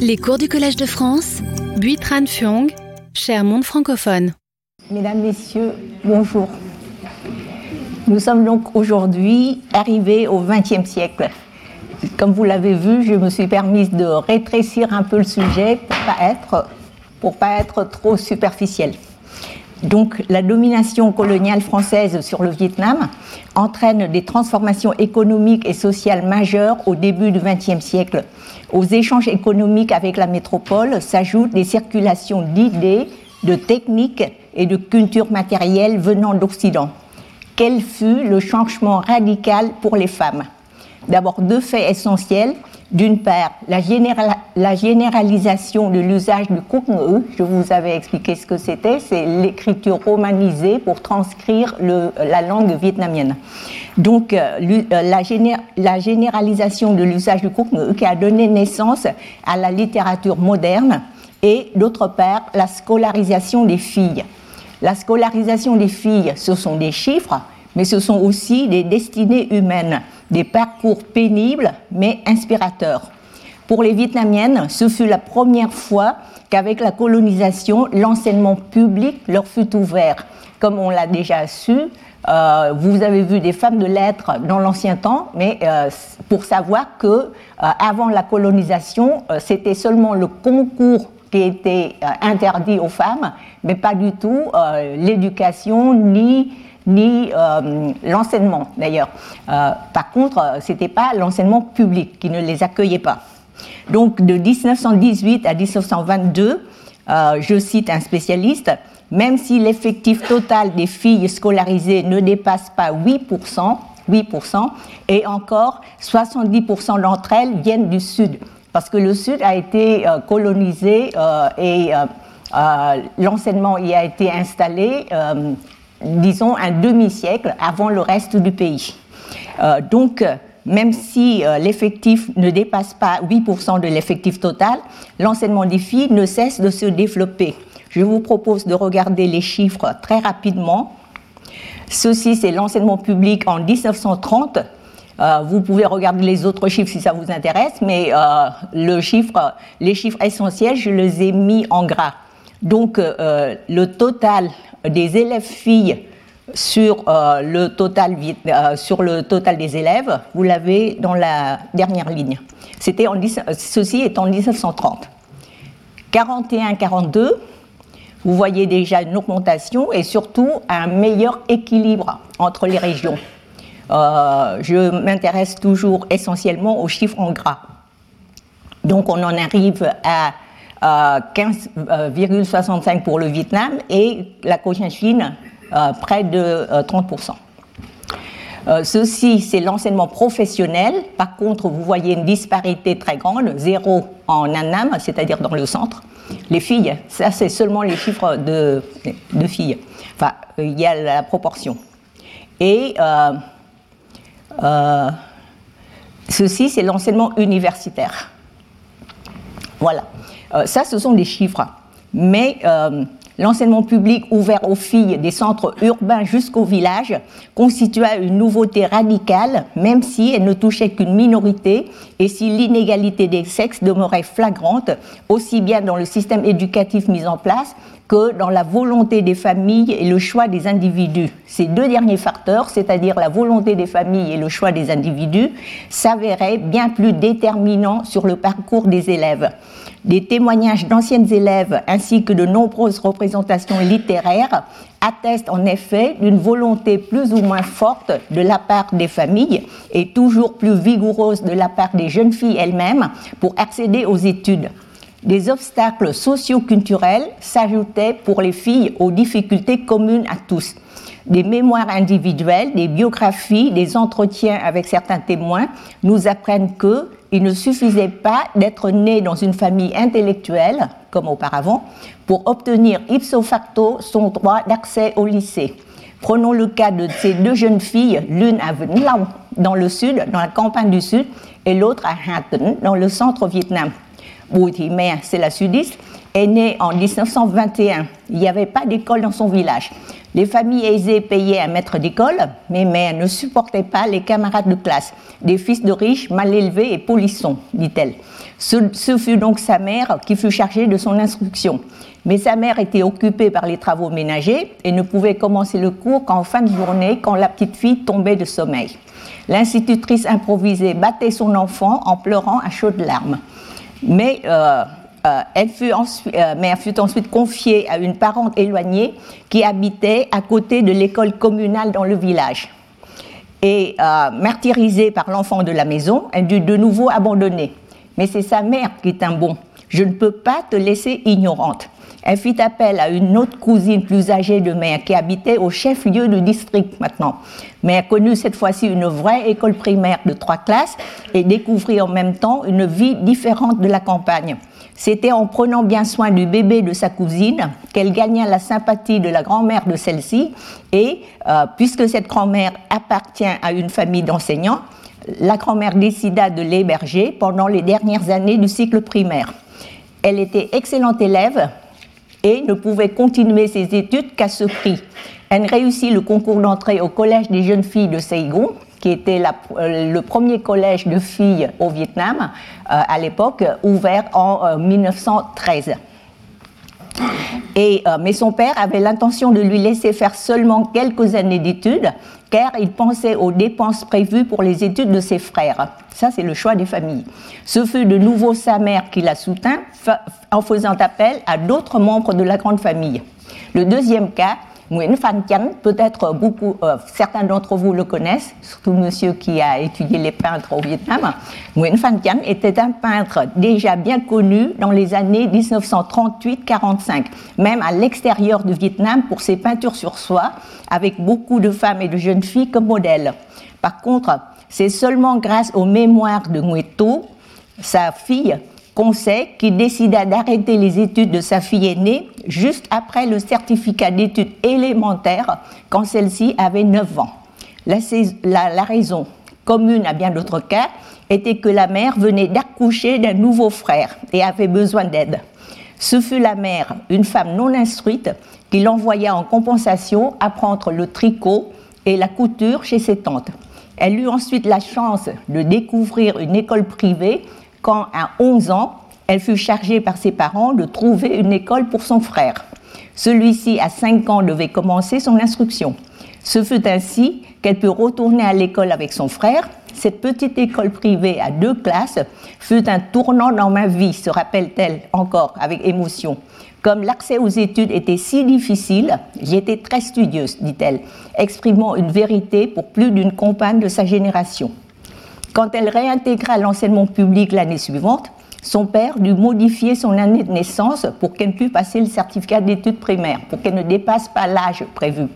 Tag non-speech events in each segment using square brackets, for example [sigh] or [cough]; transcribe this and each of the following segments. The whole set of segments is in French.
Les cours du Collège de France, Buitran Fuong, cher monde francophone. Mesdames, Messieurs, bonjour. Nous sommes donc aujourd'hui arrivés au XXe siècle. Comme vous l'avez vu, je me suis permise de rétrécir un peu le sujet pour pas pas être trop superficiel. Donc la domination coloniale française sur le Vietnam entraîne des transformations économiques et sociales majeures au début du XXe siècle. Aux échanges économiques avec la métropole s'ajoutent des circulations d'idées, de techniques et de cultures matérielles venant d'Occident. Quel fut le changement radical pour les femmes? D'abord deux faits essentiels d'une part, la, généralisation de l'usage du Kukngeu, je vous avais expliqué ce que c'était, c'est l'écriture romanisée pour transcrire la langue vietnamienne. Donc, euh, euh, la, généralisation de l'usage du Kukngeu qui a donné naissance à la littérature moderne et d'autre part, la scolarisation des filles. La scolarisation des filles, ce sont des chiffres, mais ce sont aussi des destinées humaines des parcours pénibles mais inspirateurs. Pour les Vietnamiennes, ce fut la première fois qu'avec la colonisation, l'enseignement public leur fut ouvert. Comme on l'a déjà su, euh, vous avez vu des femmes de lettres dans l'ancien temps, mais euh, pour savoir que euh, avant la colonisation, c'était seulement le concours qui était interdit aux femmes, mais pas du tout l'éducation ni ni euh, l'enseignement d'ailleurs. Euh, par contre, euh, ce n'était pas l'enseignement public qui ne les accueillait pas. Donc de 1918 à 1922, je cite un spécialiste, même si l'effectif total des filles scolarisées ne dépasse pas 8%, 8% et encore 70% d'entre elles viennent du Sud, parce que le Sud a été colonisé et l'enseignement y a été installé disons, un demi-siècle avant le reste du pays. Euh, donc, même si euh, l'effectif ne dépasse pas 8% de l'effectif total, l'enseignement des filles ne cesse de se développer. Je vous propose de regarder les chiffres très rapidement. Ceci, c'est l'enseignement public en 1930. Euh, vous pouvez regarder les autres chiffres si ça vous intéresse, mais les chiffres essentiels, je les ai mis en gras. Donc, le total des élèves filles sur, euh, le total, euh, sur le total des élèves, vous l'avez dans la dernière ligne. C'était en, ceci est en 1930. 41-42, vous voyez déjà une augmentation et surtout un meilleur équilibre entre les régions. Euh, je m'intéresse toujours essentiellement aux chiffres en gras. Donc on en arrive à 15,65 euh, pour le Vietnam et la Cochinchine euh, près de 30%. Euh, ceci, c'est l'enseignement professionnel. Par contre, vous voyez une disparité très grande, zéro en Annam, c'est-à-dire dans le centre. Les filles, ça c'est seulement les chiffres de, de, filles. Enfin, il y a la proportion. Et ceci, c'est l'enseignement universitaire. Voilà. Euh, ça, ce sont des chiffres. Mais euh, l'enseignement public ouvert aux filles des centres urbains jusqu'au village constitua une nouveauté radicale, même si elle ne touchait qu'une minorité et si l'inégalité des sexes demeurait flagrante, aussi bien dans le système éducatif mis en place que dans la volonté des familles et le choix des individus. Ces deux derniers facteurs, c'est-à-dire la volonté des familles et le choix des individus, s'avéraient bien plus déterminants sur le parcours des élèves. Des témoignages d'anciennes élèves ainsi que de nombreuses représentations littéraires attestent en effet d'une volonté plus ou moins forte de la part des familles et toujours plus vigoureuse de la part des jeunes filles elles-mêmes pour accéder aux études. Des obstacles socio-culturels s'ajoutaient pour les filles aux difficultés communes à tous. Des mémoires individuelles, des biographies, des entretiens avec certains témoins nous apprennent que il ne suffisait pas d'être né dans une famille intellectuelle, comme auparavant, pour obtenir ipso facto son droit d'accès au lycée. Prenons le cas de ces deux jeunes filles, l'une à Vĩnh Long, dans le sud, dans la campagne du sud, et l'autre à Tĩnh, dans le centre Vietnam. Thị c'est la sudiste, est née en 1921. Il n'y avait pas d'école dans son village. Les familles aisées payaient un maître d'école, mais mère ne supportait pas les camarades de classe, des fils de riches mal élevés et polissons, dit-elle. Ce, fut donc sa mère qui fut chargée de son instruction. Mais sa mère était occupée par les travaux ménagers et ne pouvait commencer le cours qu'en fin de journée, quand la petite fille tombait de sommeil. L'institutrice improvisée battait son enfant en pleurant à chaudes larmes. Mais, euh, euh, elle fut ensuite, euh, mais elle fut ensuite confiée à une parente éloignée qui habitait à côté de l'école communale dans le village. Et martyrisée par l'enfant de la maison, elle dut de nouveau abandonner mais c'est sa mère qui est un bon. Je ne peux pas te laisser ignorante. Elle fit appel à une autre cousine plus âgée de mère qui habitait au chef-lieu du district maintenant. Elle connut cette fois-ci une vraie école primaire de trois classes et découvrit en même temps une vie différente de la campagne. C'était en prenant bien soin du bébé de sa cousine qu'elle gagna la sympathie de la grand-mère de celle-ci et, euh, puisque cette grand-mère appartient à une famille d'enseignants, la grand-mère décida de l'héberger pendant les dernières années du cycle primaire. Elle était excellente élève et ne pouvait continuer ses études qu'à ce prix. Elle réussit le concours d'entrée au collège des jeunes filles de Saigon, qui était euh, le premier collège de filles au Vietnam euh, à l'époque, ouvert en 1913. Euh, et, mais son père avait l'intention de lui laisser faire seulement quelques années d'études car il pensait aux dépenses prévues pour les études de ses frères. Ça, c'est le choix des familles. Ce fut de nouveau sa mère qui la soutint en faisant appel à d'autres membres de la grande famille. Le deuxième cas, Nguyen Phan Thian, peut-être beaucoup, euh, certains d'entre vous le connaissent, surtout monsieur qui a étudié les peintres au Vietnam. Nguyen Phan Thian était un peintre déjà bien connu dans les années 1938-45, même à l'extérieur du Vietnam pour ses peintures sur soie, avec beaucoup de femmes et de jeunes filles comme modèles. Par contre, c'est seulement grâce aux mémoires de Nguyen sa fille, Conseil qui décida d'arrêter les études de sa fille aînée juste après le certificat d'études élémentaires quand celle-ci avait 9 ans. La, la, raison, commune à bien d'autres cas, était que la mère venait d'accoucher d'un nouveau frère et avait besoin d'aide. Ce fut la mère, une femme non instruite, qui l'envoya en compensation apprendre le tricot et la couture chez ses tantes. Elle eut ensuite la chance de découvrir une école privée quand, à 11 ans, elle fut chargée par ses parents de trouver une école pour son frère. Celui-ci, à 5 ans, devait commencer son instruction. Ce fut ainsi qu'elle put retourner à l'école avec son frère. Cette petite école privée à deux classes fut un tournant dans ma vie, se rappelle-t-elle encore avec émotion. Comme l'accès aux études était si difficile, j'étais très studieuse, dit-elle, exprimant une vérité pour plus d'une compagne de sa génération. Quand elle réintégra l'enseignement public l'année suivante, son père dut modifier son année de naissance pour qu'elle puisse passer le certificat d'études primaires, pour qu'elle ne dépasse pas l'âge prévu.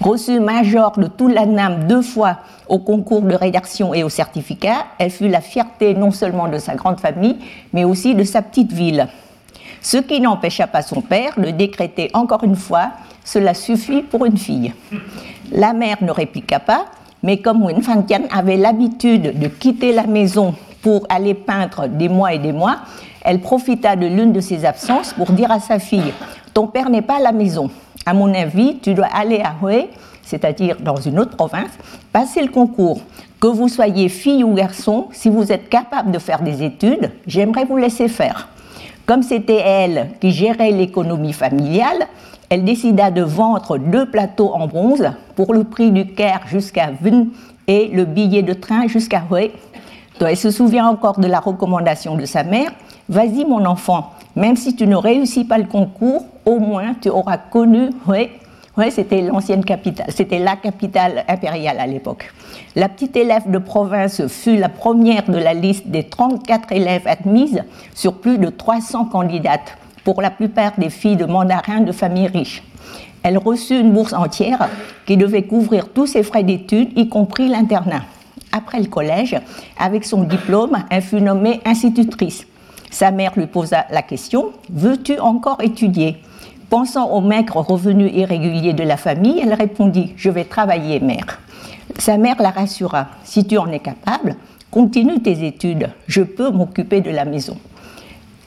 Reçue major de tout l'ANAM deux fois au concours de rédaction et au certificat, elle fut la fierté non seulement de sa grande famille, mais aussi de sa petite ville. Ce qui n'empêcha pas son père de décréter encore une fois Cela suffit pour une fille. La mère ne répliqua pas, mais comme Nguyen Phan Thian avait l'habitude de quitter la maison pour aller peindre des mois et des mois, elle profita de l'une de ses absences pour dire à sa fille Ton père n'est pas à la maison. À mon avis, tu dois aller à Hue, c'est-à-dire dans une autre province, passer le concours. Que vous soyez fille ou garçon, si vous êtes capable de faire des études, j'aimerais vous laisser faire. Comme c'était elle qui gérait l'économie familiale, elle décida de vendre deux plateaux en bronze pour le prix du Caire jusqu'à Vun et le billet de train jusqu'à Hue. Elle se souvient encore de la recommandation de sa mère Vas-y, mon enfant, même si tu ne réussis pas le concours, au moins tu auras connu Hue. Hue, c'était l'ancienne capitale, c'était la capitale impériale à l'époque. La petite élève de province fut la première de la liste des 34 élèves admises sur plus de 300 candidates pour la plupart des filles de mandarins de familles riches. Elle reçut une bourse entière qui devait couvrir tous ses frais d'études, y compris l'internat. Après le collège, avec son diplôme, elle fut nommée institutrice. Sa mère lui posa la question Veux-tu encore étudier? Pensant aux maigres revenus irréguliers de la famille, elle répondit Je vais travailler, mère. Sa mère la rassura Si tu en es capable, continue tes études, je peux m'occuper de la maison.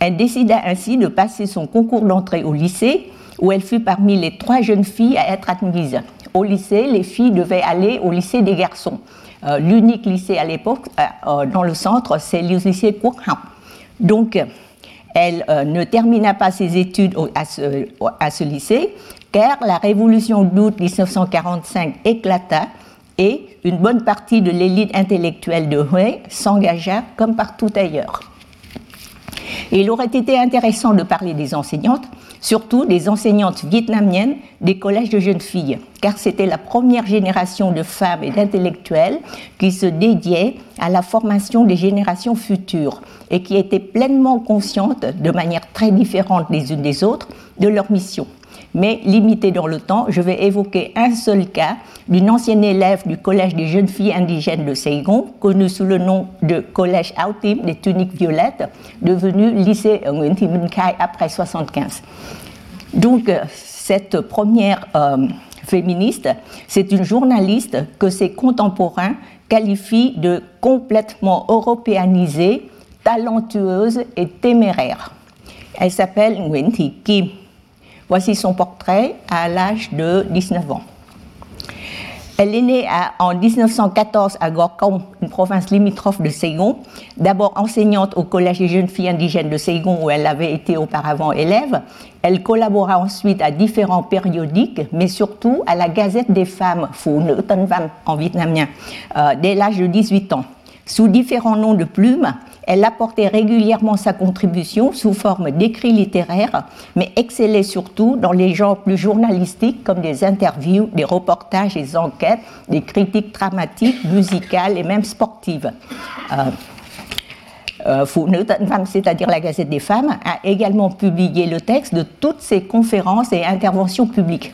Elle décida ainsi de passer son concours d'entrée au lycée, où elle fut parmi les trois jeunes filles à être admises. Au lycée, les filles devaient aller au lycée des garçons. L'unique lycée à l'époque dans le centre, c'est le lycée Quốc Donc, elle ne termina pas ses études à ce, à ce lycée car la révolution d'août 1945 éclata et une bonne partie de l'élite intellectuelle de Hue s'engagea comme partout ailleurs. Il aurait été intéressant de parler des enseignantes, surtout des enseignantes vietnamiennes des collèges de jeunes filles, car c'était la première génération de femmes et d'intellectuels qui se dédiaient à la formation des générations futures et qui étaient pleinement conscientes, de manière très différente les unes des autres, de leur mission mais limité dans le temps, je vais évoquer un seul cas d'une ancienne élève du Collège des jeunes filles indigènes de Saigon, connue sous le nom de Collège Autim des tuniques violettes, devenu lycée Nguyen Thi Minh Khai après 75. Donc, euh, cette première euh, féministe, c'est une journaliste que ses contemporains qualifient de complètement européanisée, talentueuse et téméraire. Elle s'appelle Nguyen Thi Kim. Voici son portrait à l'âge de 19 ans. Elle est née en 1914 à Gorkong, une province limitrophe de Saigon, d'abord enseignante au Collège des jeunes filles indigènes de Saigon où elle avait été auparavant élève. Elle collabora ensuite à différents périodiques, mais surtout à la Gazette des femmes, Phụ Nữ Tân Văn en vietnamien, euh, dès l'âge de 18 ans. Sous différents noms de plumes, elle apportait régulièrement sa contribution sous forme d'écrits littéraires, mais excellait surtout dans les genres plus journalistiques comme des interviews, des reportages, des enquêtes, des critiques dramatiques, musicales et même sportives. Euh, euh c'est-à-dire la Gazette des femmes, a également publié le texte de toutes ses conférences et interventions publiques.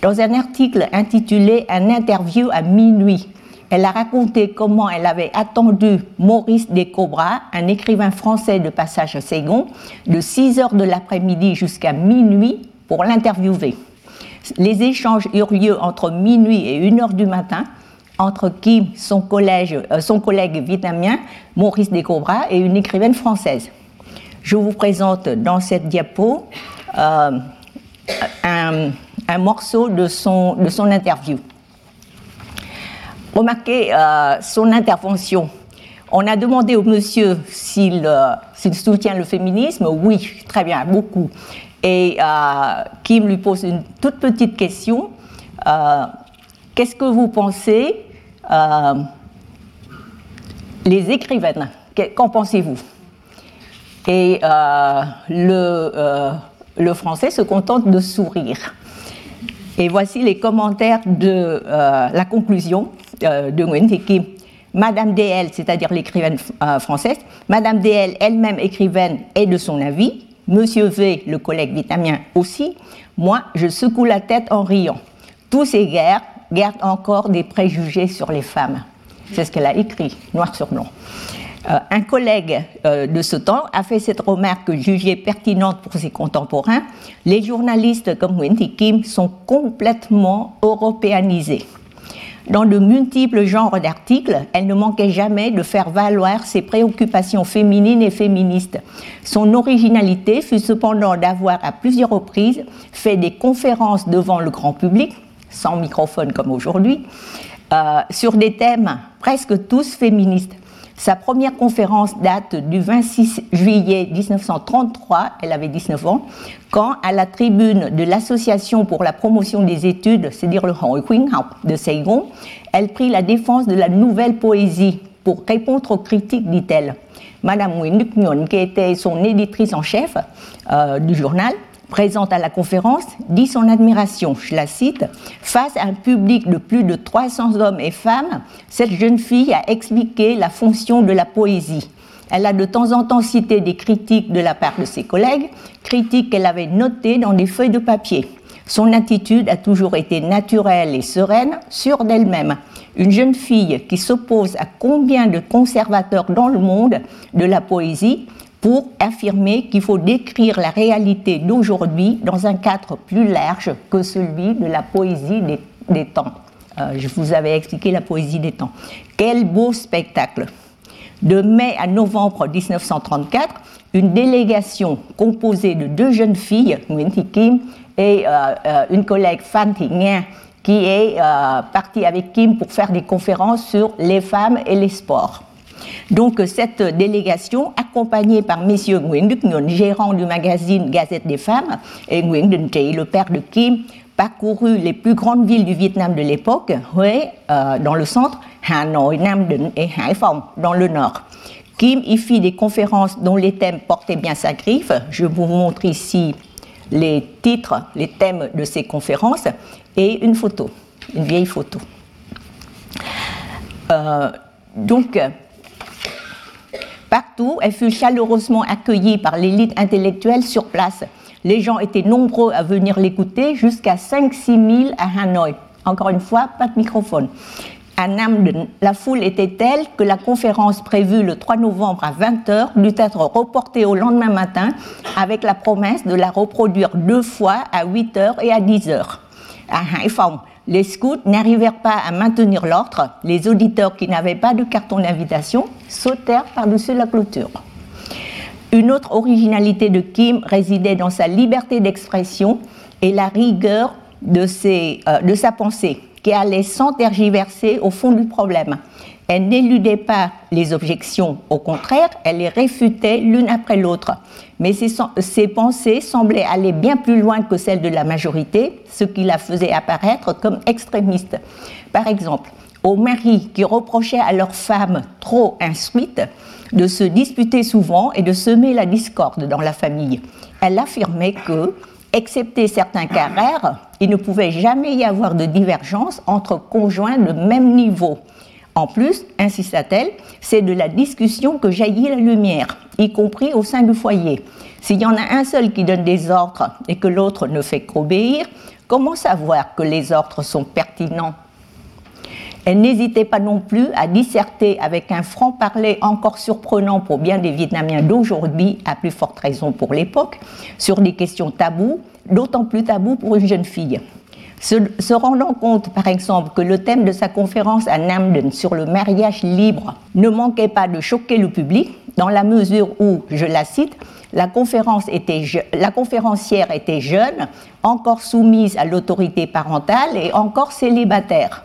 Dans un article intitulé Un interview à minuit, elle a raconté comment elle avait attendu Maurice Descobras, un écrivain français de passage à Ségon, de 6 heures de l'après-midi jusqu'à minuit pour l'interviewer. Les échanges eurent lieu entre minuit et 1 heure du matin entre Kim, son, euh, son collègue vietnamien, Maurice Descobras, et une écrivaine française. Je vous présente dans cette diapo euh, un, morceau de son interview. Remarquez euh, son intervention. On a demandé au monsieur s'il euh, soutient le féminisme. Oui, très bien, beaucoup. Et euh, Kim lui pose une toute petite question. Qu'est-ce que vous pensez les écrivaines? Qu'en pensez-vous? Et le, Français se contente de sourire. Et voici les commentaires de la conclusion de Nguyen Kim. Madame DL, c'est-à-dire l'écrivaine euh, française, Madame DL elle-même écrivaine est de son avis, Monsieur V, le collègue vietnamien aussi, moi je secoue la tête en riant. Tous ces guerres gardent encore des préjugés sur les femmes. C'est ce qu'elle a écrit, noir sur blanc. Euh, un collègue de ce temps a fait cette remarque jugée pertinente pour ses contemporains. Les journalistes comme Thi Kim sont complètement européanisés. Dans de multiples genres d'articles, elle ne manquait jamais de faire valoir ses préoccupations féminines et féministes. Son originalité fut cependant d'avoir à plusieurs reprises fait des conférences devant le grand public, sans microphone comme aujourd'hui, euh, sur des thèmes presque tous féministes. Sa première conférence date du 26 juillet 1933, elle avait 19 ans, quand, à la tribune de l'Association pour la promotion des études, c'est-à-dire le học de Saigon, elle prit la défense de la nouvelle poésie pour répondre aux critiques, dit-elle. Madame Nguyen, qui était son éditrice en chef euh, du journal, présente à la conférence, dit son admiration, je la cite, Face à un public de plus de 300 hommes et femmes, cette jeune fille a expliqué la fonction de la poésie. Elle a de temps en temps cité des critiques de la part de ses collègues, critiques qu'elle avait notées dans des feuilles de papier. Son attitude a toujours été naturelle et sereine, sûre d'elle-même. Une jeune fille qui s'oppose à combien de conservateurs dans le monde de la poésie pour affirmer qu'il faut décrire la réalité d'aujourd'hui dans un cadre plus large que celui de la poésie des, temps. Euh, je vous avais expliqué la poésie des temps. Quel beau spectacle De mai à novembre 1934, une délégation composée de deux jeunes filles, Nguyen Thi Kim et euh, euh, une collègue Phan Nga, qui est euh, parti avec Kim pour faire des conférences sur les femmes et les sports. Donc cette délégation, accompagnée par messieurs Nguyen Đức Nhuận, gérant du magazine Gazette des femmes, et Nguyen Trị, le père de Kim, parcouru les plus grandes villes du Vietnam de l'époque, Huế euh, dans le centre, Hanoi, Nam Định et Haiphong dans le nord. Kim y fit des conférences dont les thèmes portaient bien sa griffe. Je vous montre ici les titres, les thèmes de ces conférences et une photo, une vieille photo. Euh, donc, partout, elle fut chaleureusement accueillie par l'élite intellectuelle sur place. Les gens étaient nombreux à venir l'écouter, jusqu'à 5-6 000 à Hanoï. Encore une fois, pas de microphone. À Nam la foule était telle que la conférence prévue le 3 novembre à 20h dut être reportée au lendemain matin avec la promesse de la reproduire deux fois à 8h et à 10h. À les scouts n'arrivèrent pas à maintenir l'ordre. Les auditeurs qui n'avaient pas de carton d'invitation sautèrent par-dessus la clôture. Une autre originalité de Kim résidait dans sa liberté d'expression et la rigueur de, euh, de sa pensée qui allait sans tergiverser au fond du problème. Elle n'éludait pas les objections, au contraire, elle les réfutait l'une après l'autre. Mais ses, pensées semblaient aller bien plus loin que celles de la majorité, ce qui la faisait apparaître comme extrémiste. Par exemple, aux maris qui reprochaient à leurs femmes trop instruites de se disputer souvent et de semer la discorde dans la famille. Elle affirmait que, excepté certains cas rares, il ne pouvait jamais y avoir de divergence entre conjoints de même niveau. En plus, insista-t-elle, c'est de la discussion que jaillit la lumière, y compris au sein du foyer. S'il y en a un seul qui donne des ordres et que l'autre ne fait qu'obéir, comment savoir que les ordres sont pertinents? Elle n'hésitait pas non plus à disserter avec un franc-parler encore surprenant pour bien des Vietnamiens d'aujourd'hui, à plus forte raison pour l'époque, sur des questions taboues, d'autant plus taboues pour une jeune fille. Se, rendant compte, par exemple, que le thème de sa conférence à Namden sur le mariage libre ne manquait pas de choquer le public, dans la mesure où, je la cite, la, conférencière était jeune, encore soumise à l'autorité parentale et encore célibataire.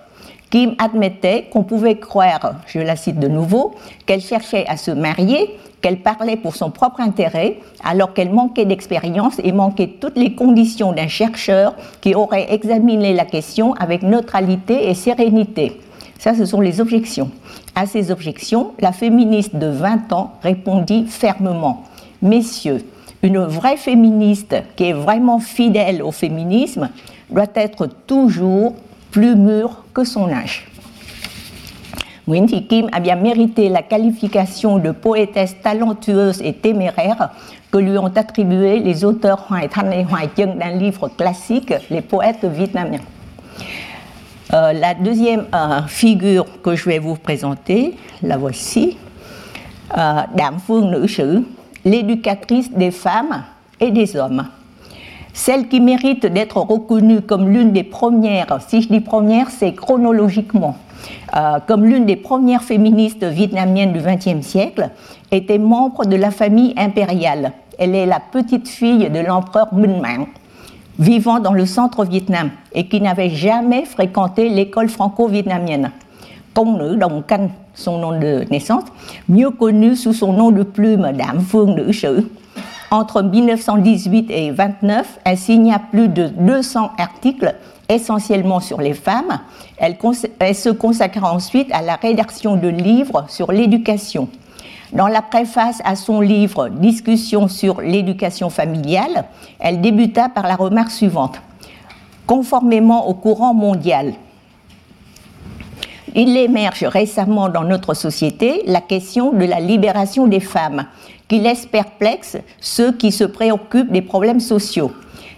Kim admettait qu'on pouvait croire, je la cite de nouveau, qu'elle cherchait à se marier, qu'elle parlait pour son propre intérêt, alors qu'elle manquait d'expérience et manquait toutes les conditions d'un chercheur qui aurait examiné la question avec neutralité et sérénité. Ça, ce sont les objections. À ces objections, la féministe de 20 ans répondit fermement Messieurs, une vraie féministe qui est vraiment fidèle au féminisme doit être toujours plus mûre que son âge. Thi Kim a bien mérité la qualification de poétesse talentueuse et téméraire que lui ont attribué les auteurs et d'un livre classique, Les poètes vietnamiens. Euh, la deuxième euh, figure que je vais vous présenter, la voici, euh, Dame Phương Nữ l'éducatrice des femmes et des hommes. Celle qui mérite d'être reconnue comme l'une des premières, si je dis première, c'est chronologiquement, euh, comme l'une des premières féministes vietnamiennes du XXe siècle, était membre de la famille impériale. Elle est la petite fille de l'empereur Minh Mang, vivant dans le centre Vietnam et qui n'avait jamais fréquenté l'école franco-vietnamienne. Công nữ Đồng Canh, son nom de naissance, mieux connu sous son nom de plume Dame Phương Nữ Sử, entre 1918 et 1929, elle signa plus de 200 articles essentiellement sur les femmes. Elle, se consacra ensuite à la rédaction de livres sur l'éducation. Dans la préface à son livre Discussion sur l'éducation familiale, elle débuta par la remarque suivante. Conformément au courant mondial, il émerge récemment dans notre société la question de la libération des femmes, qui laisse perplexes ceux qui se préoccupent des problèmes sociaux.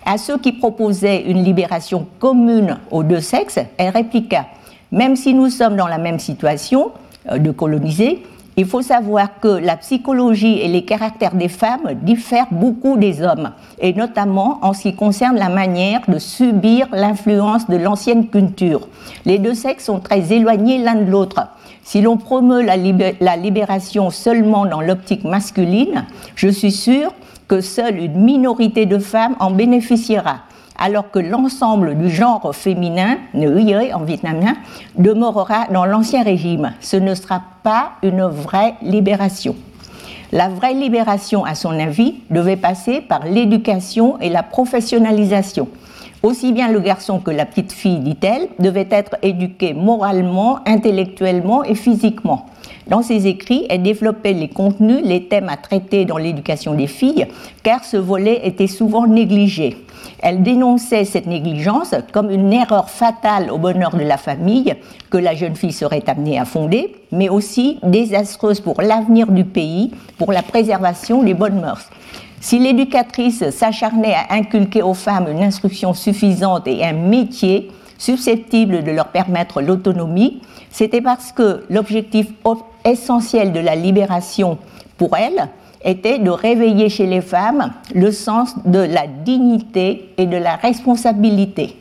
À ceux qui proposaient une libération commune aux deux sexes, elle répliqua Même si nous sommes dans la même situation euh, de coloniser, il faut savoir que la psychologie et les caractères des femmes diffèrent beaucoup des hommes, et notamment en ce qui concerne la manière de subir l'influence de l'ancienne culture. Les deux sexes sont très éloignés l'un de l'autre. Si l'on promeut la, libération seulement dans l'optique masculine, je suis sûre que seule une minorité de femmes en bénéficiera, alors que l'ensemble du genre féminin, en vietnamien, demeurera dans l'ancien régime. Ce ne sera pas une vraie libération. La vraie libération, à son avis, devait passer par l'éducation et la professionnalisation. Aussi bien le garçon que la petite fille, dit-elle, devaient être éduqués moralement, intellectuellement et physiquement. Dans ses écrits, elle développait les contenus, les thèmes à traiter dans l'éducation des filles, car ce volet était souvent négligé. Elle dénonçait cette négligence comme une erreur fatale au bonheur de la famille que la jeune fille serait amenée à fonder, mais aussi désastreuse pour l'avenir du pays, pour la préservation des bonnes mœurs. Si l'éducatrice s'acharnait à inculquer aux femmes une instruction suffisante et un métier susceptible de leur permettre l'autonomie, c'était parce que l'objectif essentiel de la libération pour elle était de réveiller chez les femmes le sens de la dignité et de la responsabilité.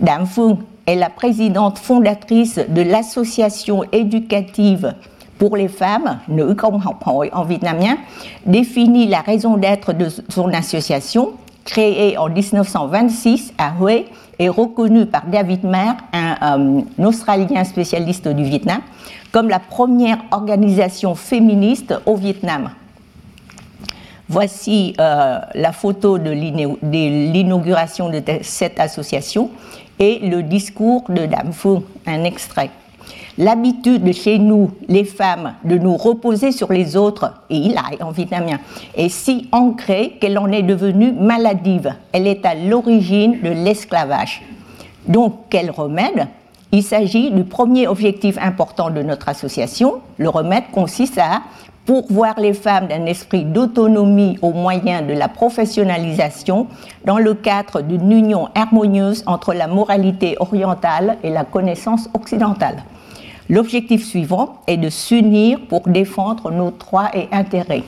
Dame Fung est la présidente fondatrice de l'association éducative pour les femmes, Nữ Công Học Hội en vietnamien, définit la raison d'être de son association, créée en 1926 à Hue et reconnue par David Mayer, un, un Australien spécialiste du Vietnam, comme la première organisation féministe au Vietnam. Voici euh, la photo de l'inauguration de cette association et le discours de Dame Phu, un extrait. L'habitude de chez nous, les femmes, de nous reposer sur les autres, et il a en vietnamien, est si ancrée qu'elle en est devenue maladive. Elle est à l'origine de l'esclavage. Donc, quel remède? Il s'agit du premier objectif important de notre association. Le remède consiste à pourvoir les femmes d'un esprit d'autonomie au moyen de la professionnalisation dans le cadre d'une union harmonieuse entre la moralité orientale et la connaissance occidentale. L'objectif suivant est de s'unir pour défendre nos droits et intérêts.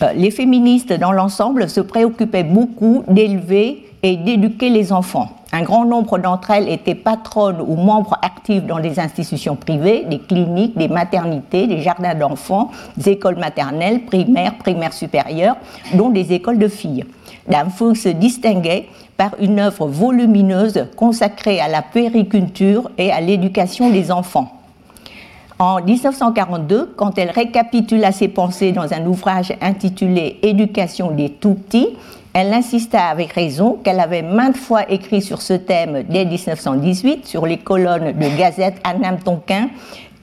Euh, les féministes dans l'ensemble se préoccupaient beaucoup d'élever et d'éduquer les enfants. Un grand nombre d'entre elles étaient patronnes ou membres actifs dans des institutions privées, des cliniques, des maternités, des jardins d'enfants, des écoles maternelles, primaires, primaires supérieures, dont des écoles de filles. Dame Fung se distinguait par une œuvre volumineuse consacrée à la périculture et à l'éducation des enfants. En 1942, quand elle récapitula ses pensées dans un ouvrage intitulé Éducation des tout-petits, elle insista avec raison qu'elle avait maintes fois écrit sur ce thème dès 1918 sur les colonnes de Gazette Annam Tonquin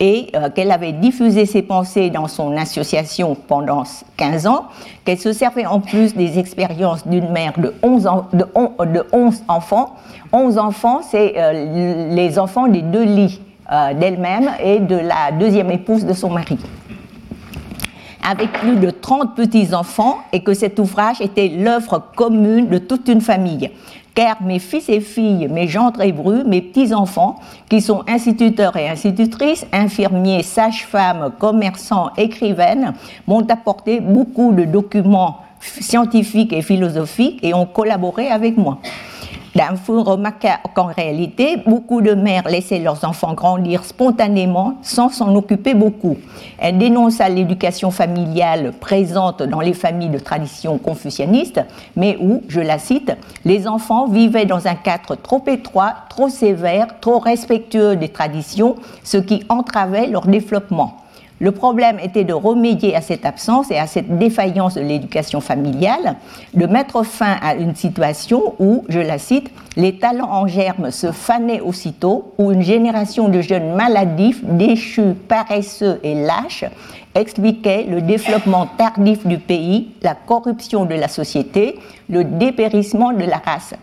et euh, qu'elle avait diffusé ses pensées dans son association pendant 15 ans, qu'elle se servait en plus des expériences d'une mère de 11, de, de 11, enfants. 11 enfants, c'est euh, les enfants des deux lits euh, d'elle-même et de la deuxième épouse de son mari avec plus de 30 petits-enfants et que cet ouvrage était l'œuvre commune de toute une famille car mes fils et filles, mes gendres brus, mes petits-enfants, qui sont instituteurs et institutrices, infirmiers, sages-femmes, commerçants, écrivaines, m'ont apporté beaucoup de documents scientifiques et philosophiques et ont collaboré avec moi. Danfou remarqua qu'en réalité, beaucoup de mères laissaient leurs enfants grandir spontanément sans s'en occuper beaucoup. Elle dénonça l'éducation familiale présente dans les familles de tradition confucianiste, mais où, je la cite, les enfants vivaient dans un cadre trop étroit, trop sévère, trop respectueux des traditions, ce qui entravait leur développement. Le problème était de remédier à cette absence et à cette défaillance de l'éducation familiale, de mettre fin à une situation où, je la cite, les talents en germe se fanaient aussitôt, où une génération de jeunes maladifs, déchus, paresseux et lâches expliquait le développement tardif du pays, la corruption de la société, le dépérissement de la race.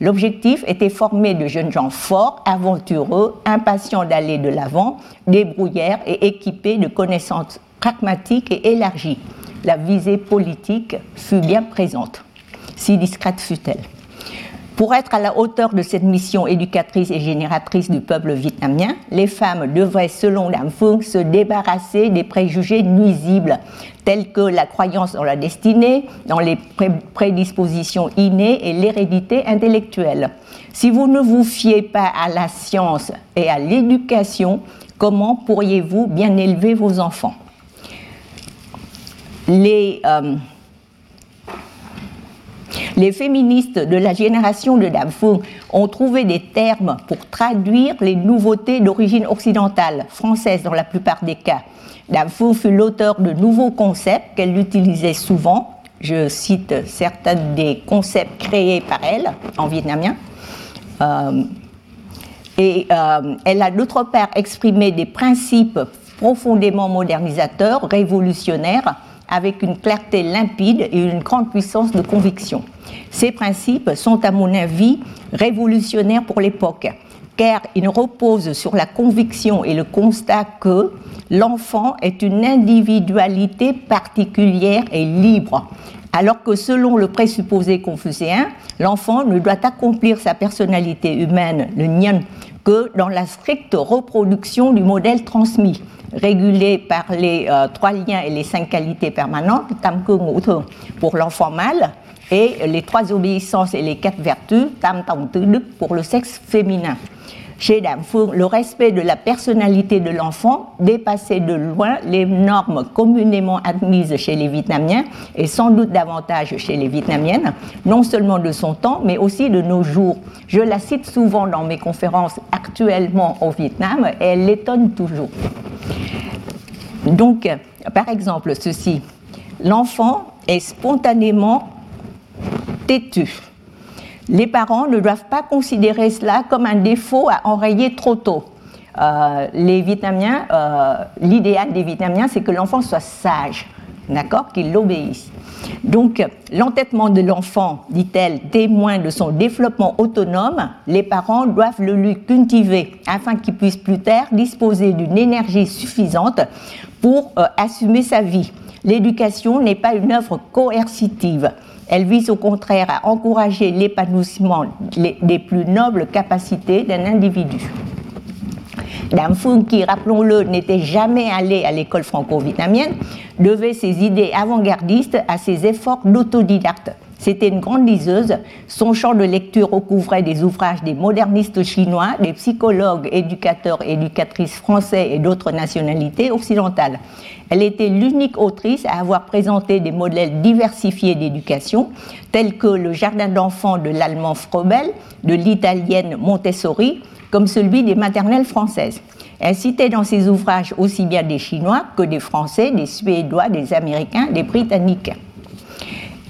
L'objectif était formé de jeunes gens forts, aventureux, impatients d'aller de l'avant, débrouillards et équipés de connaissances pragmatiques et élargies. La visée politique fut bien présente, si discrète fut-elle. Pour être à la hauteur de cette mission éducatrice et génératrice du peuple vietnamien, les femmes devraient, selon Lam Phuong, se débarrasser des préjugés nuisibles, tels que la croyance dans la destinée, dans les prédispositions innées et l'hérédité intellectuelle. Si vous ne vous fiez pas à la science et à l'éducation, comment pourriez-vous bien élever vos enfants? Les, euh, Les féministes de la génération de Dam Phuong ont trouvé des termes pour traduire les nouveautés d'origine occidentale, française dans la plupart des cas. Dam Phuong fut l'auteur de nouveaux concepts qu'elle utilisait souvent. Je cite certains des concepts créés par elle en vietnamien. Euh, et euh, elle a d'autre part exprimé des principes profondément modernisateurs, révolutionnaires, avec une clarté limpide et une grande puissance de conviction. Ces principes sont, à mon avis, révolutionnaires pour l'époque, car ils reposent sur la conviction et le constat que l'enfant est une individualité particulière et libre, alors que selon le présupposé confucéen, l'enfant ne doit accomplir sa personnalité humaine, le nyan, que dans la stricte reproduction du modèle transmis, régulé par les euh, trois liens et les cinq qualités permanentes, tam pour l'enfant mâle, et les trois obéissances et les quatre vertus, tam pour le sexe féminin. Chez le respect de la personnalité de l'enfant dépassait de loin les normes communément admises chez les Vietnamiens et sans doute davantage chez les Vietnamiennes, non seulement de son temps, mais aussi de nos jours. Je la cite souvent dans mes conférences actuellement au Vietnam et elle l'étonne toujours. Donc, par exemple, ceci, l'enfant est spontanément têtu les parents ne doivent pas considérer cela comme un défaut à enrayer trop tôt. Euh, les Vietnamiens, euh, l'idéal des Vietnamiens, c'est que l'enfant soit sage, d'accord, qu'il l'obéisse. Donc, l'entêtement de l'enfant, dit-elle, témoin de son développement autonome, les parents doivent le lui cultiver afin qu'il puisse plus tard disposer d'une énergie suffisante pour euh, assumer sa vie. L'éducation n'est pas une œuvre coercitive. Elle vise au contraire à encourager l'épanouissement des plus nobles capacités d'un individu. Dame Phuong, qui, rappelons-le, n'était jamais allé à l'école franco-vietnamienne, devait ses idées avant-gardistes à ses efforts d'autodidacte. C'était une grande liseuse. Son champ de lecture recouvrait des ouvrages des modernistes chinois, des psychologues, éducateurs éducatrices français et d'autres nationalités occidentales. Elle était l'unique autrice à avoir présenté des modèles diversifiés d'éducation, tels que le jardin d'enfants de l'allemand Frobel, de l'italienne Montessori, comme celui des maternelles françaises. Elle citait dans ses ouvrages aussi bien des Chinois que des Français, des Suédois, des Américains, des Britanniques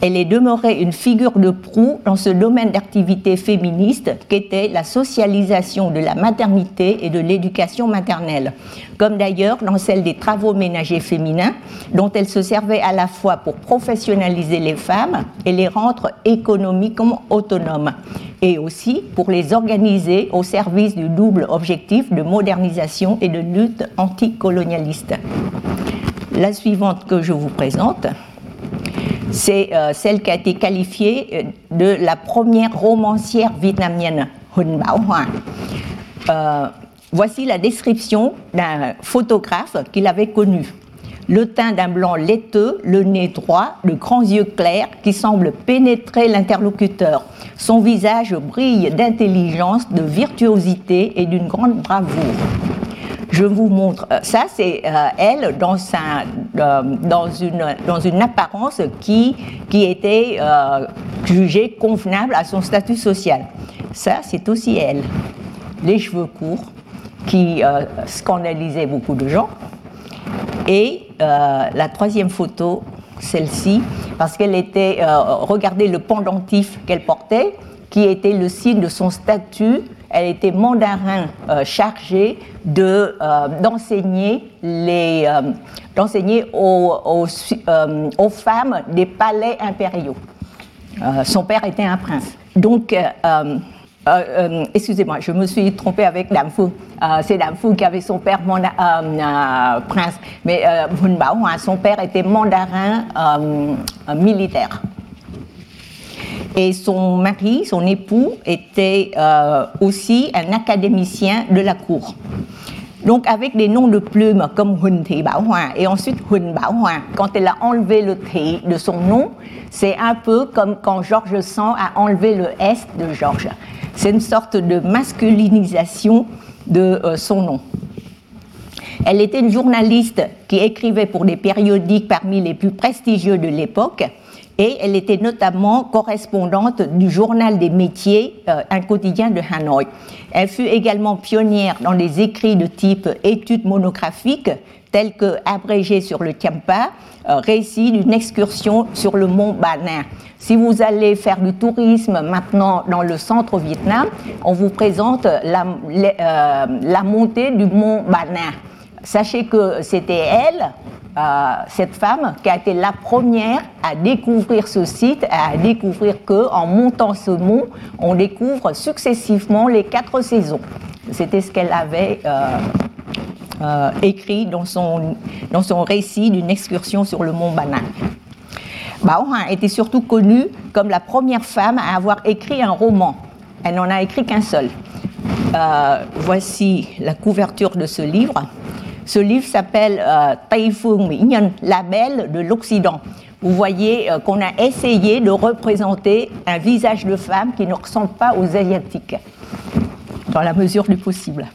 elle est demeurée une figure de proue dans ce domaine d'activité féministe qu'était la socialisation de la maternité et de l'éducation maternelle, comme d'ailleurs dans celle des travaux ménagers féminins, dont elle se servait à la fois pour professionnaliser les femmes et les rendre économiquement autonomes, et aussi pour les organiser au service du double objectif de modernisation et de lutte anticolonialiste. La suivante que je vous présente c'est euh, celle qui a été qualifiée euh, de la première romancière vietnamienne, Hun Hoa. Euh, voici la description d'un photographe qu'il avait connu. Le teint d'un blanc laiteux, le nez droit, de grands yeux clairs qui semblent pénétrer l'interlocuteur. Son visage brille d'intelligence, de virtuosité et d'une grande bravoure. Je vous montre. Euh, ça, c'est euh, elle dans, euh, dans, une, dans une apparence qui, qui était jugée convenable à son statut social. Ça, c'est aussi elle. Les cheveux courts, qui scandalisaient beaucoup de gens. Et la troisième photo, celle-ci, parce qu'elle était, regardez le pendentif qu'elle portait, qui était le signe de son statut elle était mandarin euh, chargé de euh, d'enseigner les euh, d'enseigner aux, femmes des palais impériaux. son père était un prince. Donc excusez-moi, je me suis trompée avec Dame c'est Dame qui avait son père prince, mais Bao son père était mandarin militaire. Et son mari, son époux, était euh, aussi un académicien de la cour. Donc avec des noms de plumes comme Hun Thi Bảo Hoa et ensuite Hun Bảo Hoa, quand elle a enlevé le Thi de son nom, c'est un peu comme quand Georges Sand a enlevé le S de Georges. C'est une sorte de masculinisation de euh, son nom. Elle était une journaliste qui écrivait pour des périodiques parmi les plus prestigieux de l'époque et elle était notamment correspondante du journal des métiers, euh, un quotidien de Hanoï. Elle fut également pionnière dans les écrits de type études monographiques tels que Abrégé sur le Tiampa, euh, récit d'une excursion sur le mont Banin. Si vous allez faire du tourisme maintenant dans le centre Vietnam, on vous présente la, euh, la montée du mont Banin. Sachez que c'était elle, euh, cette femme, qui a été la première à découvrir ce site, à découvrir que en montant ce mont, on découvre successivement les quatre saisons. C'était ce qu'elle avait euh, écrit dans son, dans son récit d'une excursion sur le mont Banan. Bao était surtout connue comme la première femme à avoir écrit un roman. Elle n'en a écrit qu'un seul. Euh, voici la couverture de ce livre. Ce livre s'appelle euh, Nhân, la belle de l'Occident. Vous voyez euh, qu'on a essayé de représenter un visage de femme qui ne ressemble pas aux asiatiques, dans la mesure du possible.